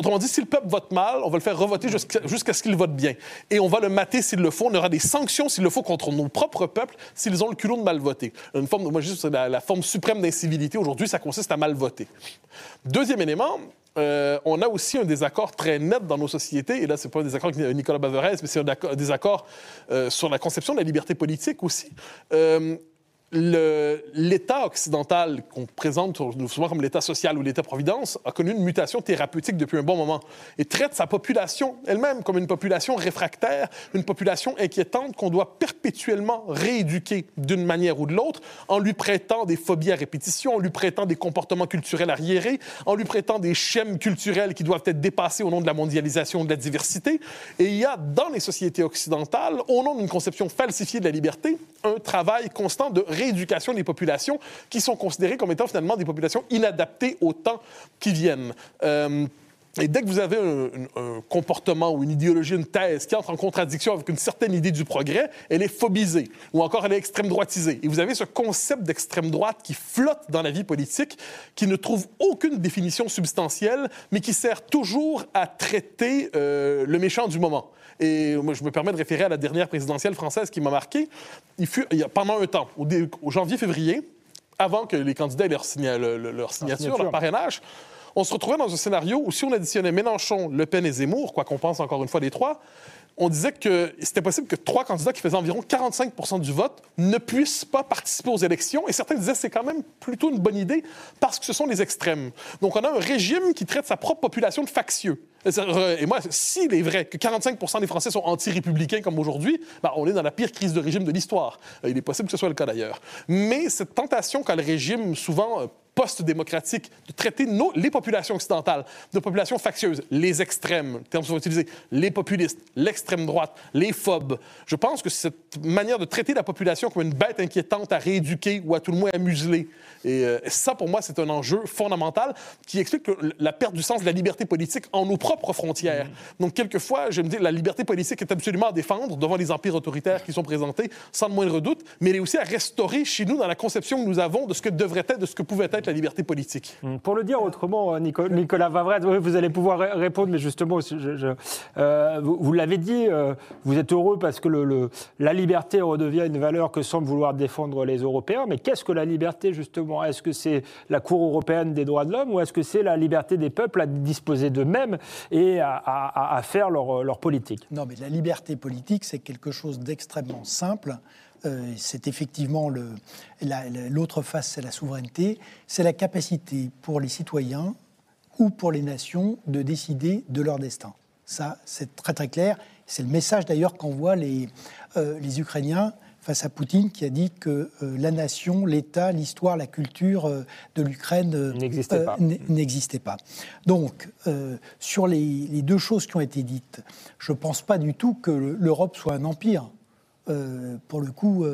Autrement dit, si le peuple vote mal, on va le faire revoter jusqu'à ce qu'il vote bien. Et on va le mater s'il le faut. On aura des sanctions s'il le faut contre nos propres peuples s'ils ont le culot de mal voter. Une forme, moi, la, forme suprême d'incivilité aujourd'hui, ça consiste à mal voter. Deuxième élément, euh, on a aussi un désaccord très net dans nos sociétés, et là, c'est pas un désaccord avec Nicolas Baverez, mais c'est un désaccord euh, sur la conception de la liberté politique aussi. Euh, l'État occidental qu'on présente souvent comme l'État social ou l'État-providence a connu une mutation thérapeutique depuis un bon moment et traite sa population elle-même comme une population réfractaire, une population inquiétante qu'on doit perpétuellement rééduquer d'une manière ou de l'autre en lui prêtant des phobies à répétition, en lui prêtant des comportements culturels arriérés, en lui prêtant des schèmes culturels qui doivent être dépassés au nom de la mondialisation, de la diversité. Et il y a dans les sociétés occidentales, au nom d'une conception falsifiée de la liberté, un travail constant de rééducation des populations qui sont considérées comme étant finalement des populations inadaptées au temps qui viennent. Euh, et dès que vous avez un, comportement ou une idéologie, une thèse qui entre en contradiction avec une certaine idée du progrès, elle est phobisée ou encore elle est extrême droitisée. Et vous avez ce concept d'extrême droite qui flotte dans la vie politique, qui ne trouve aucune définition substantielle, mais qui sert toujours à traiter euh, le méchant du moment. Et moi, je me permets de référer à la dernière présidentielle française qui m'a marqué. Il fut, il y a, pendant un temps, au, au janvier-février, avant que les candidats aient leur, leur signature, leur parrainage, on se retrouvait dans un scénario où si on additionnait Mélenchon, Le Pen et Zemmour, quoi qu'on pense encore une fois des trois, on disait que c'était possible que trois candidats qui faisaient environ 45% du vote ne puissent pas participer aux élections. Et certains disaient que c'est quand même plutôt une bonne idée parce que ce sont les extrêmes. Donc on a un régime qui traite sa propre population de factieux. Et moi, s'il est vrai que 45% des Français sont anti-républicains comme aujourd'hui, ben, on est dans la pire crise de régime de l'histoire. Il est possible que ce soit le cas d'ailleurs. Mais cette tentation qu'a le régime souvent euh, post-démocratique de traiter nos, les populations occidentales de populations factieuses, les extrêmes, termes sont utilisés, les populistes, l'extrême droite, les phobes. Je pense que cette manière de traiter la population comme une bête inquiétante à rééduquer ou à tout le moins à museler, et euh, ça, pour moi, c'est un enjeu fondamental qui explique la perte du sens de la liberté politique en nos propres frontières. Mm-hmm. Donc, quelquefois, je me dis, la liberté politique est absolument à défendre devant les empires autoritaires qui sont présentés, sans le moindre doute, mais elle est aussi à restaurer chez nous dans la conception que nous avons de ce que devrait être, de ce que pouvait être la liberté politique. Mm. Pour le dire autrement, euh, Nicolas Vavrette, vous allez pouvoir répondre, mais justement, euh, vous, l'avez dit, vous êtes heureux parce que le, la liberté redevient une valeur que semblent vouloir défendre les Européens, mais qu'est-ce que la liberté, justement? Est-ce que c'est la Cour européenne des droits de l'homme ou est-ce que c'est la liberté des peuples à disposer d'eux-mêmes et à, faire leur, politique? Non, mais la liberté politique, c'est quelque chose d'extrêmement simple. Euh, c'est effectivement l'autre face, c'est la souveraineté. C'est la capacité pour les citoyens ou pour les nations de décider de leur destin. Ça, c'est très très clair. C'est le message d'ailleurs qu'envoient les, euh, les Ukrainiens face à Poutine qui a dit que euh, la nation, l'État, l'histoire, la culture euh, de l'Ukraine euh, n'existait pas. Donc, sur les, deux choses qui ont été dites, je ne pense pas du tout que l'Europe soit un empire. Pour le coup,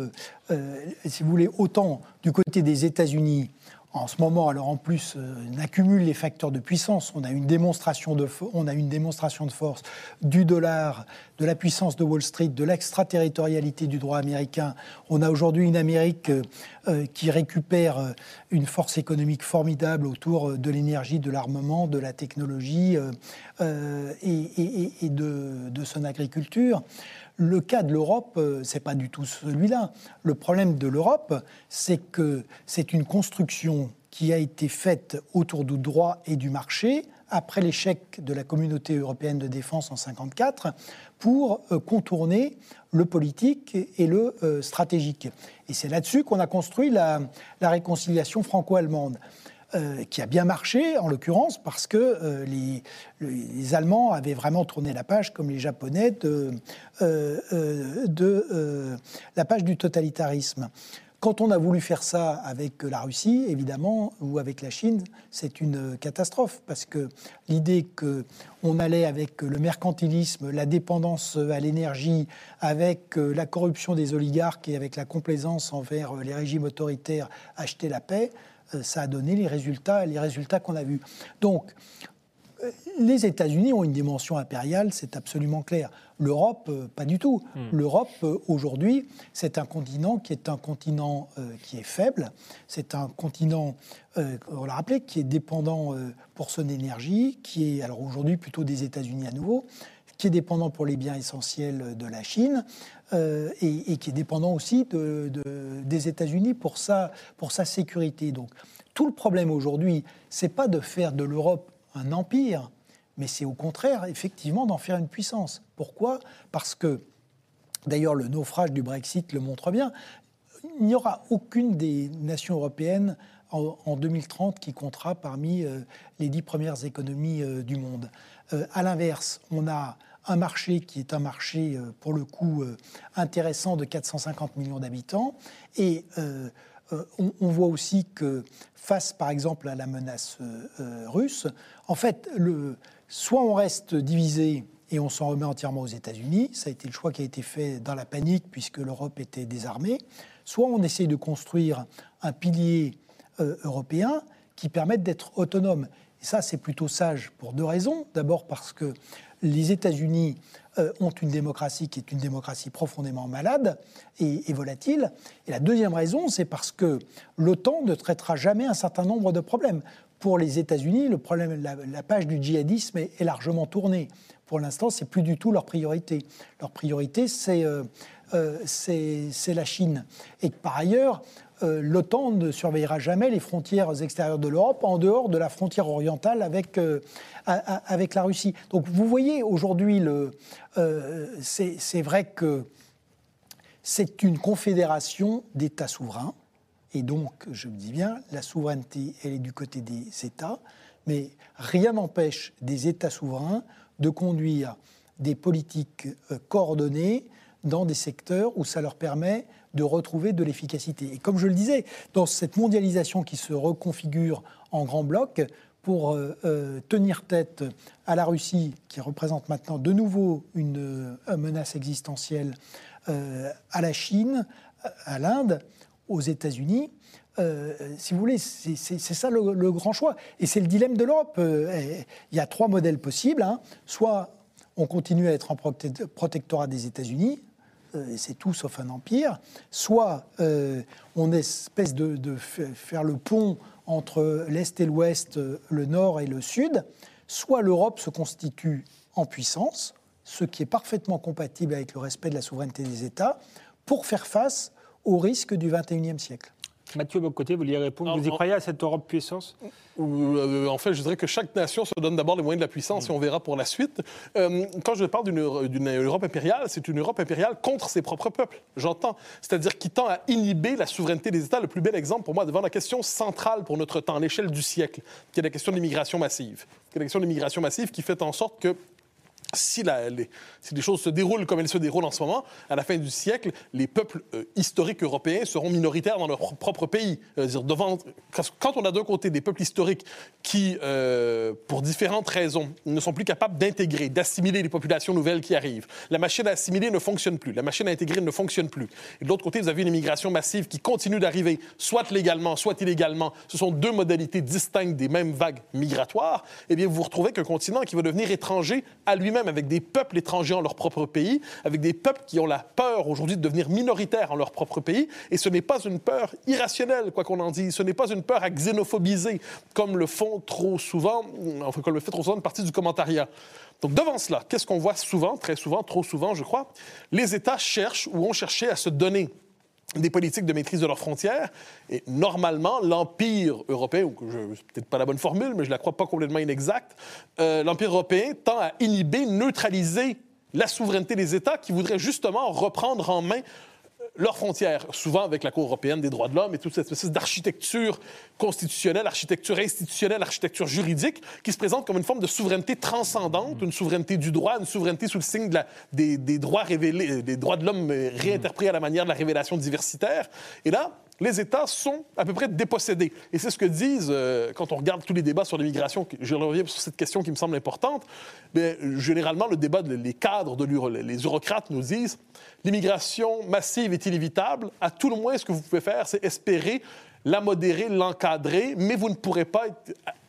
si vous voulez, autant du côté des États-Unis, en ce moment, alors en plus, euh, on accumule les facteurs de puissance. On a, une démonstration de, on a une démonstration de force du dollar, de la puissance de Wall Street, de l'extraterritorialité du droit américain. On a aujourd'hui une Amérique euh, euh, qui récupère une force économique formidable autour de l'énergie, de l'armement, de la technologie et, de son agriculture. Le cas de l'Europe, c'est pas du tout celui-là. Le problème de l'Europe, c'est que c'est une construction qui a été faite autour du droit et du marché après l'échec de la communauté européenne de défense en 1954 pour euh, contourner le politique et le euh, stratégique. Et c'est là-dessus qu'on a construit la, réconciliation franco-allemande. Euh, qui a bien marché, en l'occurrence, parce que les, les, Allemands avaient vraiment tourné la page, comme les Japonais, de, de la page du totalitarisme. Quand on a voulu faire ça avec la Russie, évidemment, ou avec la Chine, c'est une catastrophe parce que l'idée qu'on allait avec le mercantilisme, la dépendance à l'énergie, avec la corruption des oligarques et avec la complaisance envers les régimes autoritaires acheter la paix, euh, ça a donné les résultats, les résultats qu'on a vus. Donc, les États-Unis ont une dimension impériale, c'est absolument clair. L'Europe, euh, pas du tout. Hmm. L'Europe, euh, aujourd'hui, c'est un continent qui est un continent euh, qui est faible. C'est un continent, on l'a rappelé, qui est dépendant pour son énergie, qui est, alors aujourd'hui, plutôt des États-Unis à nouveau, qui est dépendant pour les biens essentiels de la Chine. Et, qui est dépendant aussi des États-Unis pour sa, pour sa sécurité. Donc, tout le problème aujourd'hui, c'est pas de faire de l'Europe un empire, mais c'est au contraire, effectivement, d'en faire une puissance. Pourquoi? Parce que, d'ailleurs, le naufrage du Brexit le montre bien, il n'y aura aucune des nations européennes en, 2030 qui comptera parmi euh, les dix premières économies euh, du monde. Euh, à l'inverse, on a un marché qui est un marché, pour le coup, intéressant de 450 millions d'habitants, et euh, on, voit aussi que face, par exemple, à la menace euh, euh, russe, en fait, soit on reste divisé et on s'en remet entièrement aux États-Unis, ça a été le choix qui a été fait dans la panique puisque l'Europe était désarmée, Soit on essaye de construire un pilier européen qui permette d'être autonome. Et ça, c'est plutôt sage pour deux raisons. D'abord parce que les États-Unis euh, ont une démocratie qui est une démocratie profondément malade et, volatile. Et la deuxième raison, c'est parce que l'OTAN ne traitera jamais un certain nombre de problèmes. Pour les États-Unis, le problème, la, page du djihadisme est, largement tournée. Pour l'instant, c'est plus du tout leur priorité. Leur priorité, c'est euh, euh, la Chine. Et par ailleurs, euh, l'OTAN ne surveillera jamais les frontières extérieures de l'Europe en dehors de la frontière orientale avec, euh, la Russie. Donc vous voyez aujourd'hui, euh, c'est vrai que c'est une confédération d'États souverains. Et donc, je me dis bien, la souveraineté, elle est du côté des États, mais rien n'empêche des États souverains de conduire des politiques coordonnées dans des secteurs où ça leur permet de retrouver de l'efficacité. Et comme je le disais, dans cette mondialisation qui se reconfigure en grands blocs, pour euh, euh, tenir tête à la Russie, qui représente maintenant de nouveau une euh, menace existentielle, à la Chine, à l'Inde, aux États-Unis, si vous voulez, c'est ça le, grand choix. Et c'est le dilemme de l'Europe. Il y a trois modèles possibles. Hein. Soit on continue à être en protectorat des États-Unis, et c'est tout sauf un empire, soit euh, on espèce de, faire le pont entre l'Est et l'Ouest, le Nord et le Sud, soit l'Europe se constitue en puissance, ce qui est parfaitement compatible avec le respect de la souveraineté des États, pour faire face aux risques du XXIe siècle. Mathieu Bocoté, vous vouliez répondre Vous y croyez à cette Europe puissance? Euh, En fait, je dirais que chaque nation se donne d'abord les moyens de la puissance et on verra pour la suite. Euh, quand je parle d'une Europe impériale, c'est une Europe impériale contre ses propres peuples, j'entends. C'est-à-dire qui tend à inhiber la souveraineté des États. Le plus bel exemple pour moi devant la question centrale pour notre temps, à l'échelle du siècle, qui est la question de l'immigration massive. Qui est la question de l'immigration massive qui fait en sorte que si, les, choses se déroulent comme elles se déroulent en ce moment, à la fin du siècle, les peuples euh, historiques européens seront minoritaires dans leur propre pays. Euh, quand on a d'un côté des peuples historiques qui, euh, pour différentes raisons, ne sont plus capables d'intégrer, d'assimiler les populations nouvelles qui arrivent, la machine à assimiler ne fonctionne plus, la machine à intégrer ne fonctionne plus. Et de l'autre côté, vous avez une immigration massive qui continue d'arriver, soit légalement, soit illégalement. Ce sont deux modalités distinctes des mêmes vagues migratoires. Eh bien, vous vous retrouvez qu'un continent qui va devenir étranger à lui-même avec des peuples étrangers en leur propre pays, avec des peuples qui ont la peur aujourd'hui de devenir minoritaires en leur propre pays. Et ce n'est pas une peur irrationnelle, quoi qu'on en dise. Ce n'est pas une peur à xénophobiser, comme le font trop souvent, enfin, comme le fait trop souvent une partie du commentariat. Donc devant cela, qu'est-ce qu'on voit souvent, très souvent, trop souvent, je crois? Les États cherchent ou ont cherché à se donner des politiques de maîtrise de leurs frontières. Et normalement, l'Empire européen, ou peut-être pas la bonne formule, mais je la crois pas complètement inexacte, euh, l'Empire européen tend à inhiber, neutraliser la souveraineté des États qui voudraient justement reprendre en main leurs frontières, souvent avec la Cour européenne des droits de l'homme et toute cette espèce d'architecture constitutionnelle, architecture institutionnelle, architecture juridique, qui se présente comme une forme de souveraineté transcendante, une souveraineté du droit, une souveraineté sous le signe des, des, droits révélés, des droits de l'homme réinterprétés à la manière de la révélation diversitaire. Et là, les États sont à peu près dépossédés. Et c'est ce que disent, euh, quand on regarde tous les débats sur l'immigration, je reviens sur cette question qui me semble importante, mais généralement, le débat, les cadres, de les eurocrates nous disent l'immigration massive est inévitable. À tout le moins, ce que vous pouvez faire, c'est espérer la modérer, l'encadrer, mais vous ne pourrez pas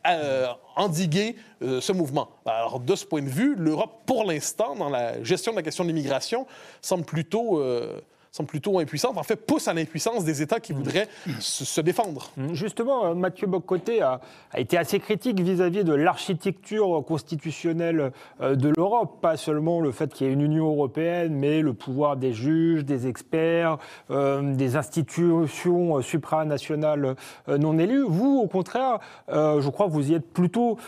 euh, endiguer euh, ce mouvement. Alors, de ce point de vue, l'Europe, pour l'instant, dans la gestion de la question de l'immigration, semble plutôt sont plutôt impuissantes, en fait, poussent à l'impuissance des États qui voudraient se, défendre. Mm. Justement, euh, Mathieu Bocoté a, a, été assez critique vis-à-vis de l'architecture constitutionnelle euh, de l'Europe, pas seulement le fait qu'il y ait une Union européenne, mais le pouvoir des juges, des experts, euh, des institutions supranationales non élues. Vous, au contraire, je crois que vous y êtes plutôt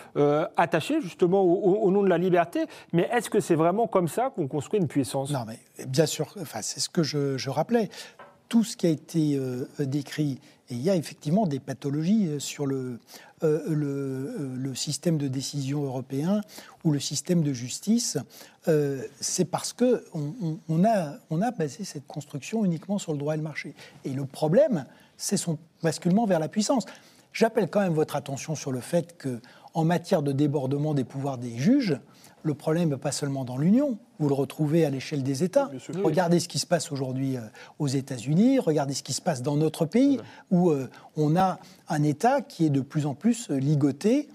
attaché, justement, au, nom de la liberté, mais est-ce que c'est vraiment comme ça qu'on construit une puissance? Non, mais bien sûr, enfin, c'est ce que je je, rappelais, tout ce qui a été euh, décrit, et il y a effectivement des pathologies euh, sur le, euh, le, système de décision européen ou le système de justice, c'est parce qu'on on, a, on a basé cette construction uniquement sur le droit et le marché. Et le problème, c'est son basculement vers la puissance. J'appelle quand même votre attention sur le fait que en matière de débordement des pouvoirs des juges, le problème n'est pas seulement dans l'Union, vous le retrouvez à l'échelle des États. Regardez ce qui se passe aujourd'hui euh, aux États-Unis, regardez ce qui se passe dans notre pays, où euh, on a un État qui est de plus en plus euh, ligoté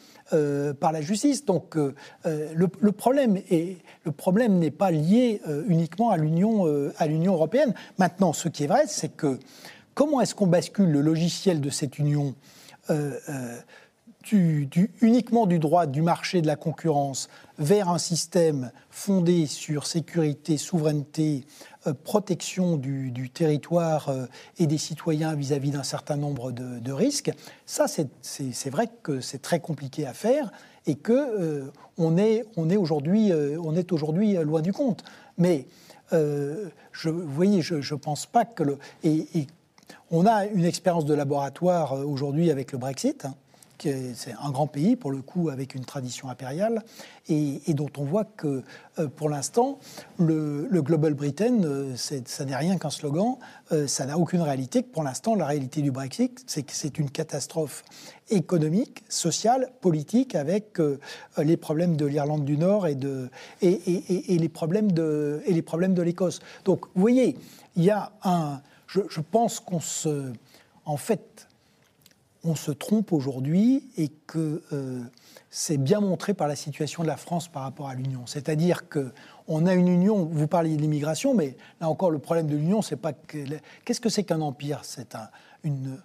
par la justice. Donc le, problème est, le problème n'est pas lié uniquement à l'Union à l'Union européenne. Maintenant, ce qui est vrai, c'est que comment est-ce qu'on bascule le logiciel de cette Union uniquement du droit du marché de la concurrence vers un système fondé sur sécurité, souveraineté, euh, protection du, territoire euh, et des citoyens vis-à-vis d'un certain nombre de, risques, ça c'est vrai que c'est très compliqué à faire et que euh, on est, aujourd'hui loin du compte. Mais je, vous voyez, je ne pense pas que. Et, on a une expérience de laboratoire aujourd'hui avec le Brexit. Hein, c'est un grand pays, pour le coup, avec une tradition impériale, et, dont on voit que, euh, pour l'instant, le, Global Britain, euh, ça n'est rien qu'un slogan, euh, ça n'a aucune réalité. Pour l'instant, la réalité du Brexit, c'est que c'est une catastrophe économique, sociale, politique, avec les problèmes de l'Irlande du Nord et, de, et, et les problèmes de l'Écosse. Donc, vous voyez, il y a un... Je pense qu'on se... En fait, on se trompe aujourd'hui et que euh, c'est bien montré par la situation de la France par rapport à l'Union. C'est-à-dire qu'on a une union, vous parliez de l'immigration, mais là encore, le problème de l'Union, c'est pas que. Qu'est-ce que c'est qu'un empire? C'est une,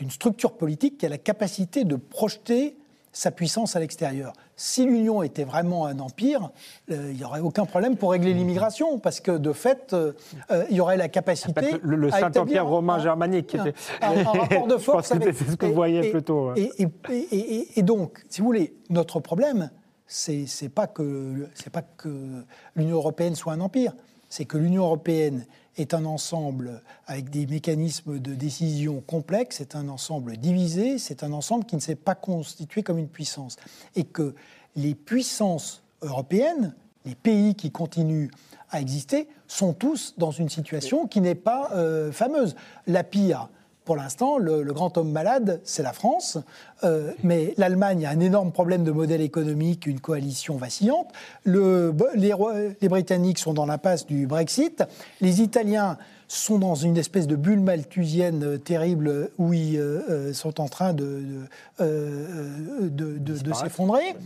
une structure politique qui a la capacité de projeter sa puissance à l'extérieur. Si l'Union était vraiment un empire, euh, il n'y aurait aucun problème pour régler l'immigration, parce que de fait, euh, euh, il y aurait la capacité. le, Saint-Empire romain germanique, un, un, rapport de force. c'est ce que vous voyez plutôt. Et, donc, si vous voulez, notre problème, c'est pas que pas que l'Union européenne soit un empire, c'est que l'Union européenne est un ensemble avec des mécanismes de décision complexes, c'est un ensemble divisé, c'est un ensemble qui ne s'est pas constitué comme une puissance. Et que les puissances européennes, les pays qui continuent à exister, sont tous dans une situation qui n'est pas euh, fameuse. La pire, pour l'instant, le, grand homme malade, c'est la France. Euh, mais l'Allemagne a un énorme problème de modèle économique, une coalition vacillante. Le, les, les, Britanniques sont dans l'impasse du Brexit. Les Italiens sont dans une espèce de bulle malthusienne euh, terrible où ils euh, sont en train de, de, de s'effondrer.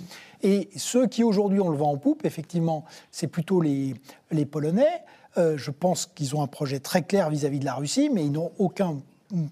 Et ceux qui aujourd'hui ont le vent en poupe, effectivement, c'est plutôt les, les Polonais. je pense qu'ils ont un projet très clair vis-à-vis -vis de la Russie, mais ils n'ont aucun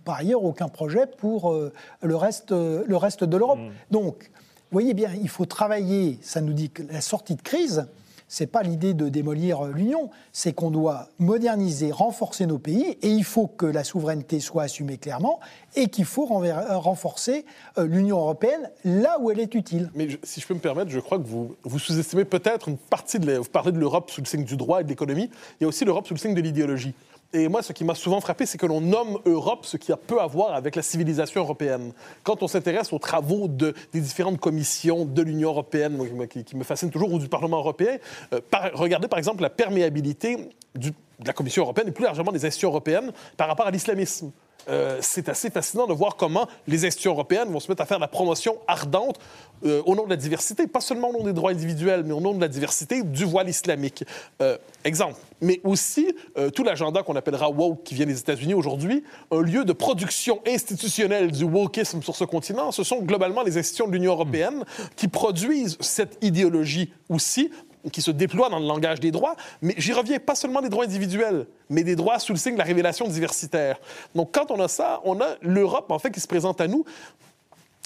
par ailleurs aucun projet pour euh, le, reste, le reste de l'Europe. Mm. Donc, vous voyez bien, il faut travailler, ça nous dit que la sortie de crise, c'est pas l'idée de démolir euh, l'Union, c'est qu'on doit moderniser, renforcer nos pays, et il faut que la souveraineté soit assumée clairement, et qu'il faut euh, renforcer l'Union européenne là où elle est utile. Mais si je peux me permettre, je crois que vous, vous sous-estimez peut-être une partie de... Vous parlez de l'Europe sous le signe du droit et de l'économie, il y a aussi l'Europe sous le signe de l'idéologie. Et moi, ce qui m'a souvent frappé, c'est que l'on nomme Europe ce qui a peu à voir avec la civilisation européenne. Quand on s'intéresse aux travaux de, des différentes commissions de l'Union européenne, qui, me fascine toujours, ou du Parlement européen, euh, regardez par exemple la perméabilité de la Commission européenne et plus largement des institutions européennes par rapport à l'islamisme. Euh, c'est assez fascinant de voir comment les institutions européennes vont se mettre à faire la promotion ardente euh, au nom de la diversité, pas seulement au nom des droits individuels, mais au nom de la diversité du voile islamique. Euh, exemple, mais aussi tout l'agenda qu'on appellera woke qui vient des États-Unis aujourd'hui, un lieu de production institutionnelle du wokisme sur ce continent, ce sont globalement les institutions de l'Union européenne qui produisent cette idéologie aussi qui se déploie dans le langage des droits, mais j'y reviens pas seulement des droits individuels, mais des droits sous le signe de la révélation diversitaire. Donc quand on a ça, on a l'Europe, en fait, qui se présente à nous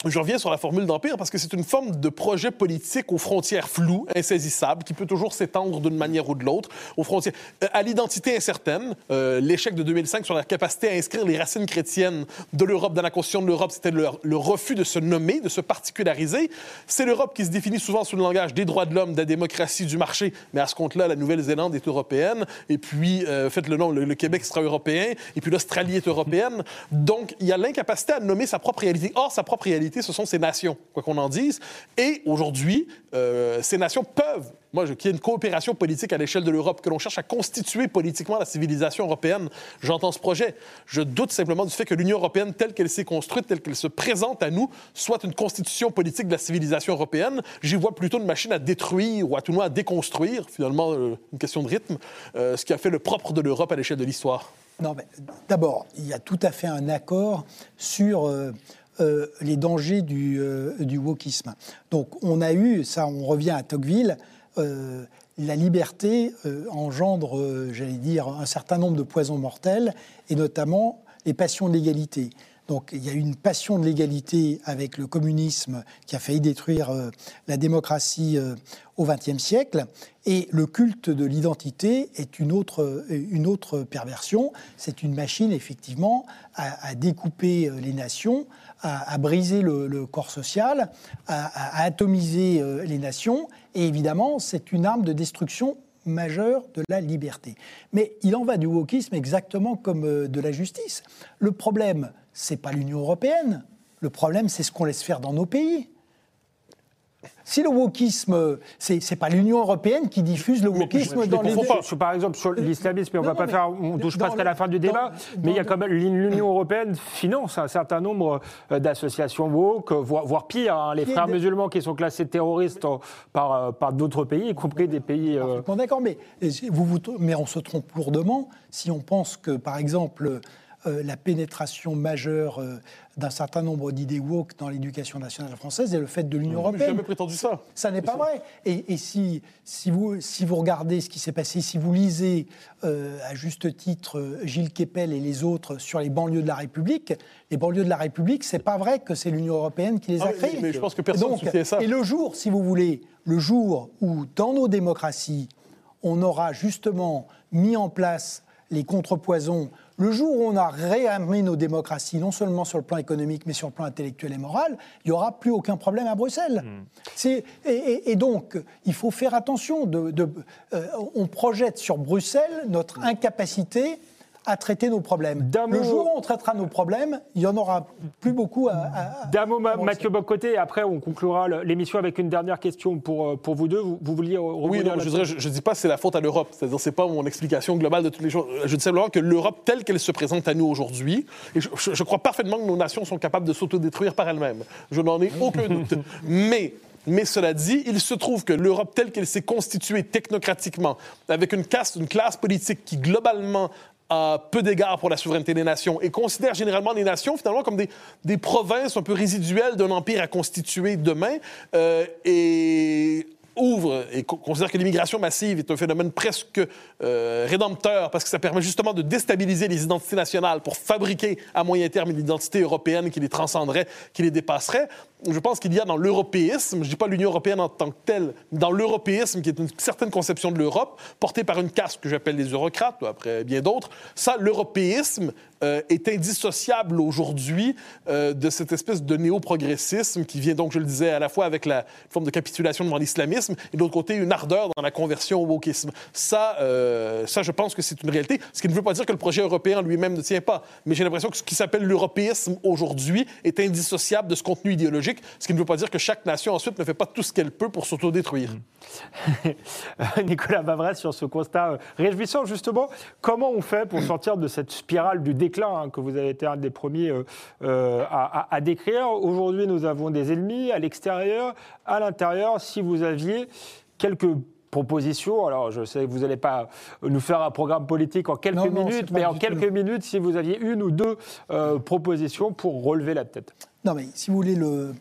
je reviens sur la formule d'empire parce que c'est une forme de projet politique aux frontières floues, insaisissables, qui peut toujours s'étendre d'une manière ou de l'autre, aux frontières euh, à l'identité incertaine. Euh, l'échec de 2005 sur la capacité à inscrire les racines chrétiennes de l'Europe dans la Constitution de l'Europe, c'était le, refus de se nommer, de se particulariser. C'est l'Europe qui se définit souvent sous le langage des droits de l'homme, de la démocratie, du marché, mais à ce compte-là, la Nouvelle-Zélande est européenne, et puis, euh, faites le nom, le, le Québec sera européen, et puis l'Australie est européenne. Donc, il y a l'incapacité à nommer sa propre réalité. Or, sa propre réalité, ce sont ces nations, quoi qu'on en dise. Et aujourd'hui, euh, ces nations peuvent moi, qu'il y ait une coopération politique à l'échelle de l'Europe, que l'on cherche à constituer politiquement la civilisation européenne, j'entends ce projet. Je doute simplement du fait que l'Union européenne, telle qu'elle s'est construite, telle qu'elle se présente à nous, soit une constitution politique de la civilisation européenne. J'y vois plutôt une machine à détruire ou à tout le moins à déconstruire, finalement, euh, une question de rythme, euh, ce qui a fait le propre de l'Europe à l'échelle de l'histoire. Non, mais d'abord, il y a tout à fait un accord sur. Les dangers du, du wokisme. Donc on a eu, ça on revient à Tocqueville, euh, la liberté euh, engendre, euh, j'allais dire, un certain nombre de poisons mortels, et notamment les passions de l'égalité. Donc il y a une passion de l'égalité avec le communisme qui a failli détruire la démocratie au XXe siècle. Et le culte de l'identité est une autre, une autre perversion. C'est une machine, effectivement, à découper les nations, à, briser le, corps social, à, atomiser euh, les nations. Et évidemment, c'est une arme de destruction majeure de la liberté. Mais il en va du wokisme exactement comme euh, de la justice. Le problème, c'est pas l'Union européenne. Le problème, c'est ce qu'on laisse faire dans nos pays. Si le wokisme, c'est n'est pas l'Union européenne qui diffuse le wokisme dans les... Pas. Par exemple, sur l'islamisme, mais on ne va pas faire, on touche presque à la fin du débat, mais il y a quand même l'Union européenne finance un certain nombre euh, d'associations woke, voire, pire, hein, les frères musulmans qui sont classés terroristes par, euh, par d'autres pays, y compris des pays... Euh... D'accord, mais, vous, vous, mais on se trompe lourdement si on pense que, par exemple, euh, la pénétration majeure euh, d'un certain nombre d'idées woke dans l'éducation nationale française et le fait de l'Union européenne. J'ai jamais prétendu ça. Ça n'est pas vrai. Et, si, si, vous, si vous regardez ce qui s'est passé, si vous lisez euh, à juste titre Gilles Kepel et les autres sur les banlieues de la République, les banlieues de la République, c'est pas vrai que c'est l'Union européenne qui les a ah, créées. Mais je pense que personne ne ça. Et le jour, si vous voulez, le jour où dans nos démocraties, on aura justement mis en place les contrepoisons le jour où on a réarmé nos démocraties, non seulement sur le plan économique, mais sur le plan intellectuel et moral, il n'y aura plus aucun problème à Bruxelles. Hmm. Et, donc, il faut faire attention. De, euh, on projette sur Bruxelles notre incapacité à traiter nos problèmes. Le jour où on traitera nos problèmes, il y en aura plus beaucoup à. D'un mot, Mathieu Bocoté, et après on conclura l'émission avec une dernière question pour, euh, pour vous deux. Vous, vouliez Oui, je ne dis pas que c'est la faute à l'Europe. C'est-à-dire, c'est pas mon explication globale de toutes les choses. Je dis simplement que l'Europe, telle qu'elle se présente à nous aujourd'hui, et je, crois parfaitement que nos nations sont capables de s'autodétruire par elles-mêmes. Je n'en ai aucun doute. Mais mais cela dit, il se trouve que l'Europe telle qu'elle s'est constituée technocratiquement, avec une caste, une classe politique qui globalement peu d'égard pour la souveraineté des nations et considère généralement les nations finalement comme des, des provinces un peu résiduelles d'un empire à constituer demain. Euh, et ouvre et considère que l'immigration massive est un phénomène presque euh, rédempteur parce que ça permet justement de déstabiliser les identités nationales pour fabriquer à moyen terme une identité européenne qui les transcenderait, qui les dépasserait. Je pense qu'il y a dans l'européisme, je ne dis pas l'Union européenne en tant que telle, dans l'européisme, qui est une certaine conception de l'Europe, portée par une caste que j'appelle les eurocrates, après bien d'autres, ça, l'européisme euh, est indissociable aujourd'hui euh, de cette espèce de néo-progressisme qui vient donc, je le disais, à la fois avec la forme de capitulation devant l'islamisme et de l'autre côté, une ardeur dans la conversion au wokisme. Ça, euh, ça je pense que c'est une réalité, ce qui ne veut pas dire que le projet européen lui-même ne tient pas. Mais j'ai l'impression que ce qui s'appelle l'européisme aujourd'hui est indissociable de ce contenu idéologique, ce qui ne veut pas dire que chaque nation ensuite ne fait pas tout ce qu'elle peut pour s'autodétruire. Nicolas Bavresse, sur ce constat réjouissant, justement, comment on fait pour sortir de cette spirale du déclin Hein, que vous avez été un des premiers euh, euh, à, décrire. Aujourd'hui, nous avons des ennemis à l'extérieur, à l'intérieur. Si vous aviez quelques propositions. Alors, je sais que vous n'allez pas nous faire un programme politique en quelques minutes, mais en quelques minutes, si vous aviez une ou deux euh, propositions pour relever la tête. Non, mais si vous voulez le.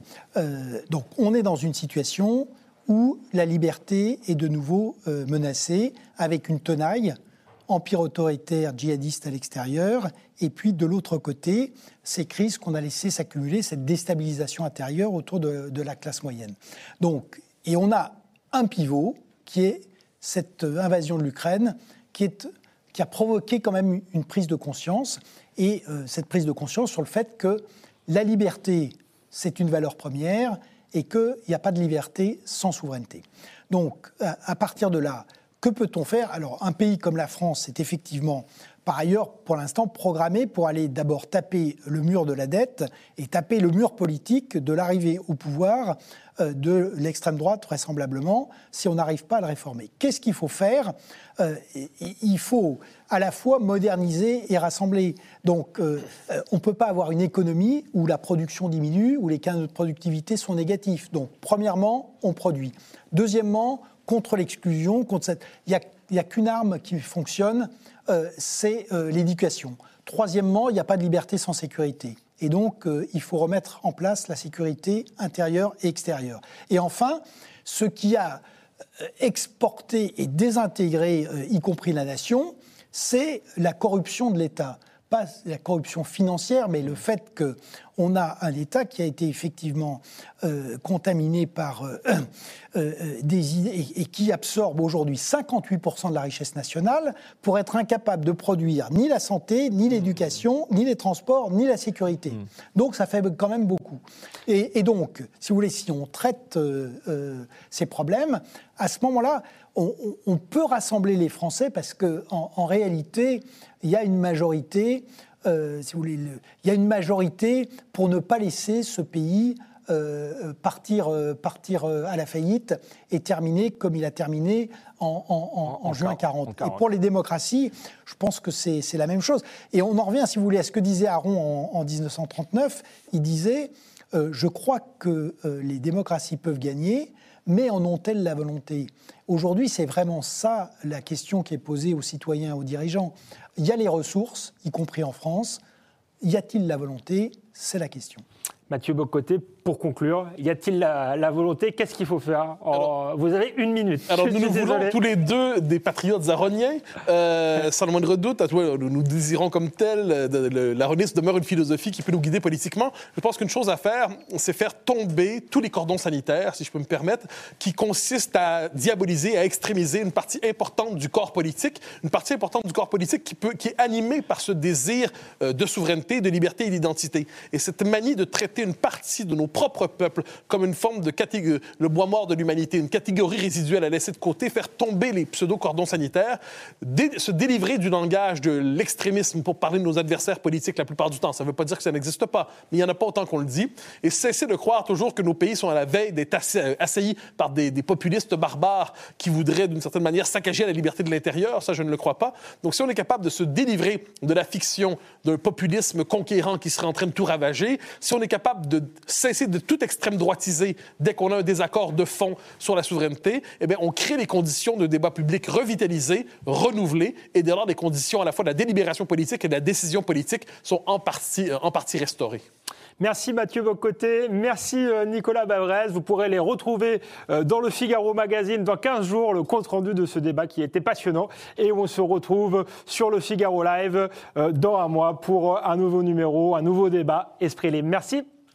donc, on est dans une situation où la liberté est de nouveau menacée avec une tenaille empire autoritaire djihadiste à l'extérieur, et puis de l'autre côté, ces crises qu'on a laissé s'accumuler, cette déstabilisation intérieure autour de, la classe moyenne. Donc, et on a un pivot qui est cette invasion de l'Ukraine, qui, qui a provoqué quand même une prise de conscience, et euh, cette prise de conscience sur le fait que la liberté, c'est une valeur première, et qu'il n'y a pas de liberté sans souveraineté. Donc, à partir de là, que peut-on faire? Alors, un pays comme la France est effectivement par ailleurs, pour l'instant, programmés pour aller d'abord taper le mur de la dette et taper le mur politique de l'arrivée au pouvoir euh, de l'extrême droite, vraisemblablement, si on n'arrive pas à le réformer. Qu'est-ce qu'il faut faire? Euh, Il faut à la fois moderniser et rassembler. Donc, euh, on ne peut pas avoir une économie où la production diminue, où les gains de productivité sont négatifs. Donc, premièrement, on produit. Deuxièmement, contre l'exclusion, contre cette... il n'y a, qu'une arme qui fonctionne, c'est l'éducation. Troisièmement, il n'y a pas de liberté sans sécurité. Et donc, euh, il faut remettre en place la sécurité intérieure et extérieure. Et enfin, ce qui a euh, exporté et désintégré, euh, y compris la nation, c'est la corruption de l'État pas la corruption financière, mais le fait qu'on a un État qui a été effectivement euh, contaminé par euh, euh, des idées et, qui absorbe aujourd'hui 58% de la richesse nationale pour être incapable de produire ni la santé, ni l'éducation, ni les transports, ni la sécurité. Mmh. Donc ça fait quand même beaucoup. Et, donc, si vous voulez, si on traite ces problèmes, à ce moment-là, on, peut rassembler les Français parce qu'en en, réalité, il y a une majorité, euh, si vous voulez, il y a une majorité pour ne pas laisser ce pays euh, partir, euh, partir à la faillite et terminer comme il a terminé en, juin 40. Et pour les démocraties, je pense que c'est la même chose. Et on en revient, si vous voulez, à ce que disait Aaron en, 1939. Il disait, je crois que les démocraties peuvent gagner, mais en ont-elles la volonté? Aujourd'hui, c'est vraiment ça la question qui est posée aux citoyens, aux dirigeants. Il y a les ressources, y compris en France. Y a-t-il la volonté? C'est la question. Mathieu Bocoté, pour conclure, y a-t-il la, volonté? Qu'est-ce qu'il faut faire? Oh, Vous avez une minute. Alors, nous nous voulons tous les deux des patriotes aroniens. Euh, sans le moindre doute, nous, nous désirons comme tel. L'aronisme demeure une philosophie qui peut nous guider politiquement. Je pense qu'une chose à faire, c'est faire tomber tous les cordons sanitaires, si je peux me permettre, qui consistent à diaboliser, à extrémiser une partie importante du corps politique, une partie importante du corps politique qui, peut, qui est animée par ce désir euh, de souveraineté, de liberté et d'identité. Et cette manie de traiter une partie de nos propre peuple comme une forme de catégorie, le bois mort de l'humanité, une catégorie résiduelle à laisser de côté, faire tomber les pseudo-cordons sanitaires, se délivrer du langage de l'extrémisme pour parler de nos adversaires politiques la plupart du temps. Ça ne veut pas dire que ça n'existe pas, mais il n'y en a pas autant qu'on le dit. Et cesser de croire toujours que nos pays sont à la veille d'être assaillis par des, des populistes barbares qui voudraient d'une certaine manière saccager la liberté de l'intérieur, ça je ne le crois pas. Donc si on est capable de se délivrer de la fiction d'un populisme conquérant qui serait en train de tout ravager, si on est capable de cesser de tout extrême droitiser dès qu'on a un désaccord de fond sur la souveraineté, eh bien, on crée les conditions de débat public revitalisé, renouvelé, et dès lors, les conditions à la fois de la délibération politique et de la décision politique sont en partie, euh, restaurées. Merci Mathieu Bocoté, merci euh, Nicolas Bavrez. Vous pourrez les retrouver euh, dans le Figaro Magazine dans 15 jours, le compte-rendu de ce débat qui était passionnant. Et on se retrouve sur le Figaro Live dans un mois pour un nouveau numéro, un nouveau débat Esprit Libre. Merci.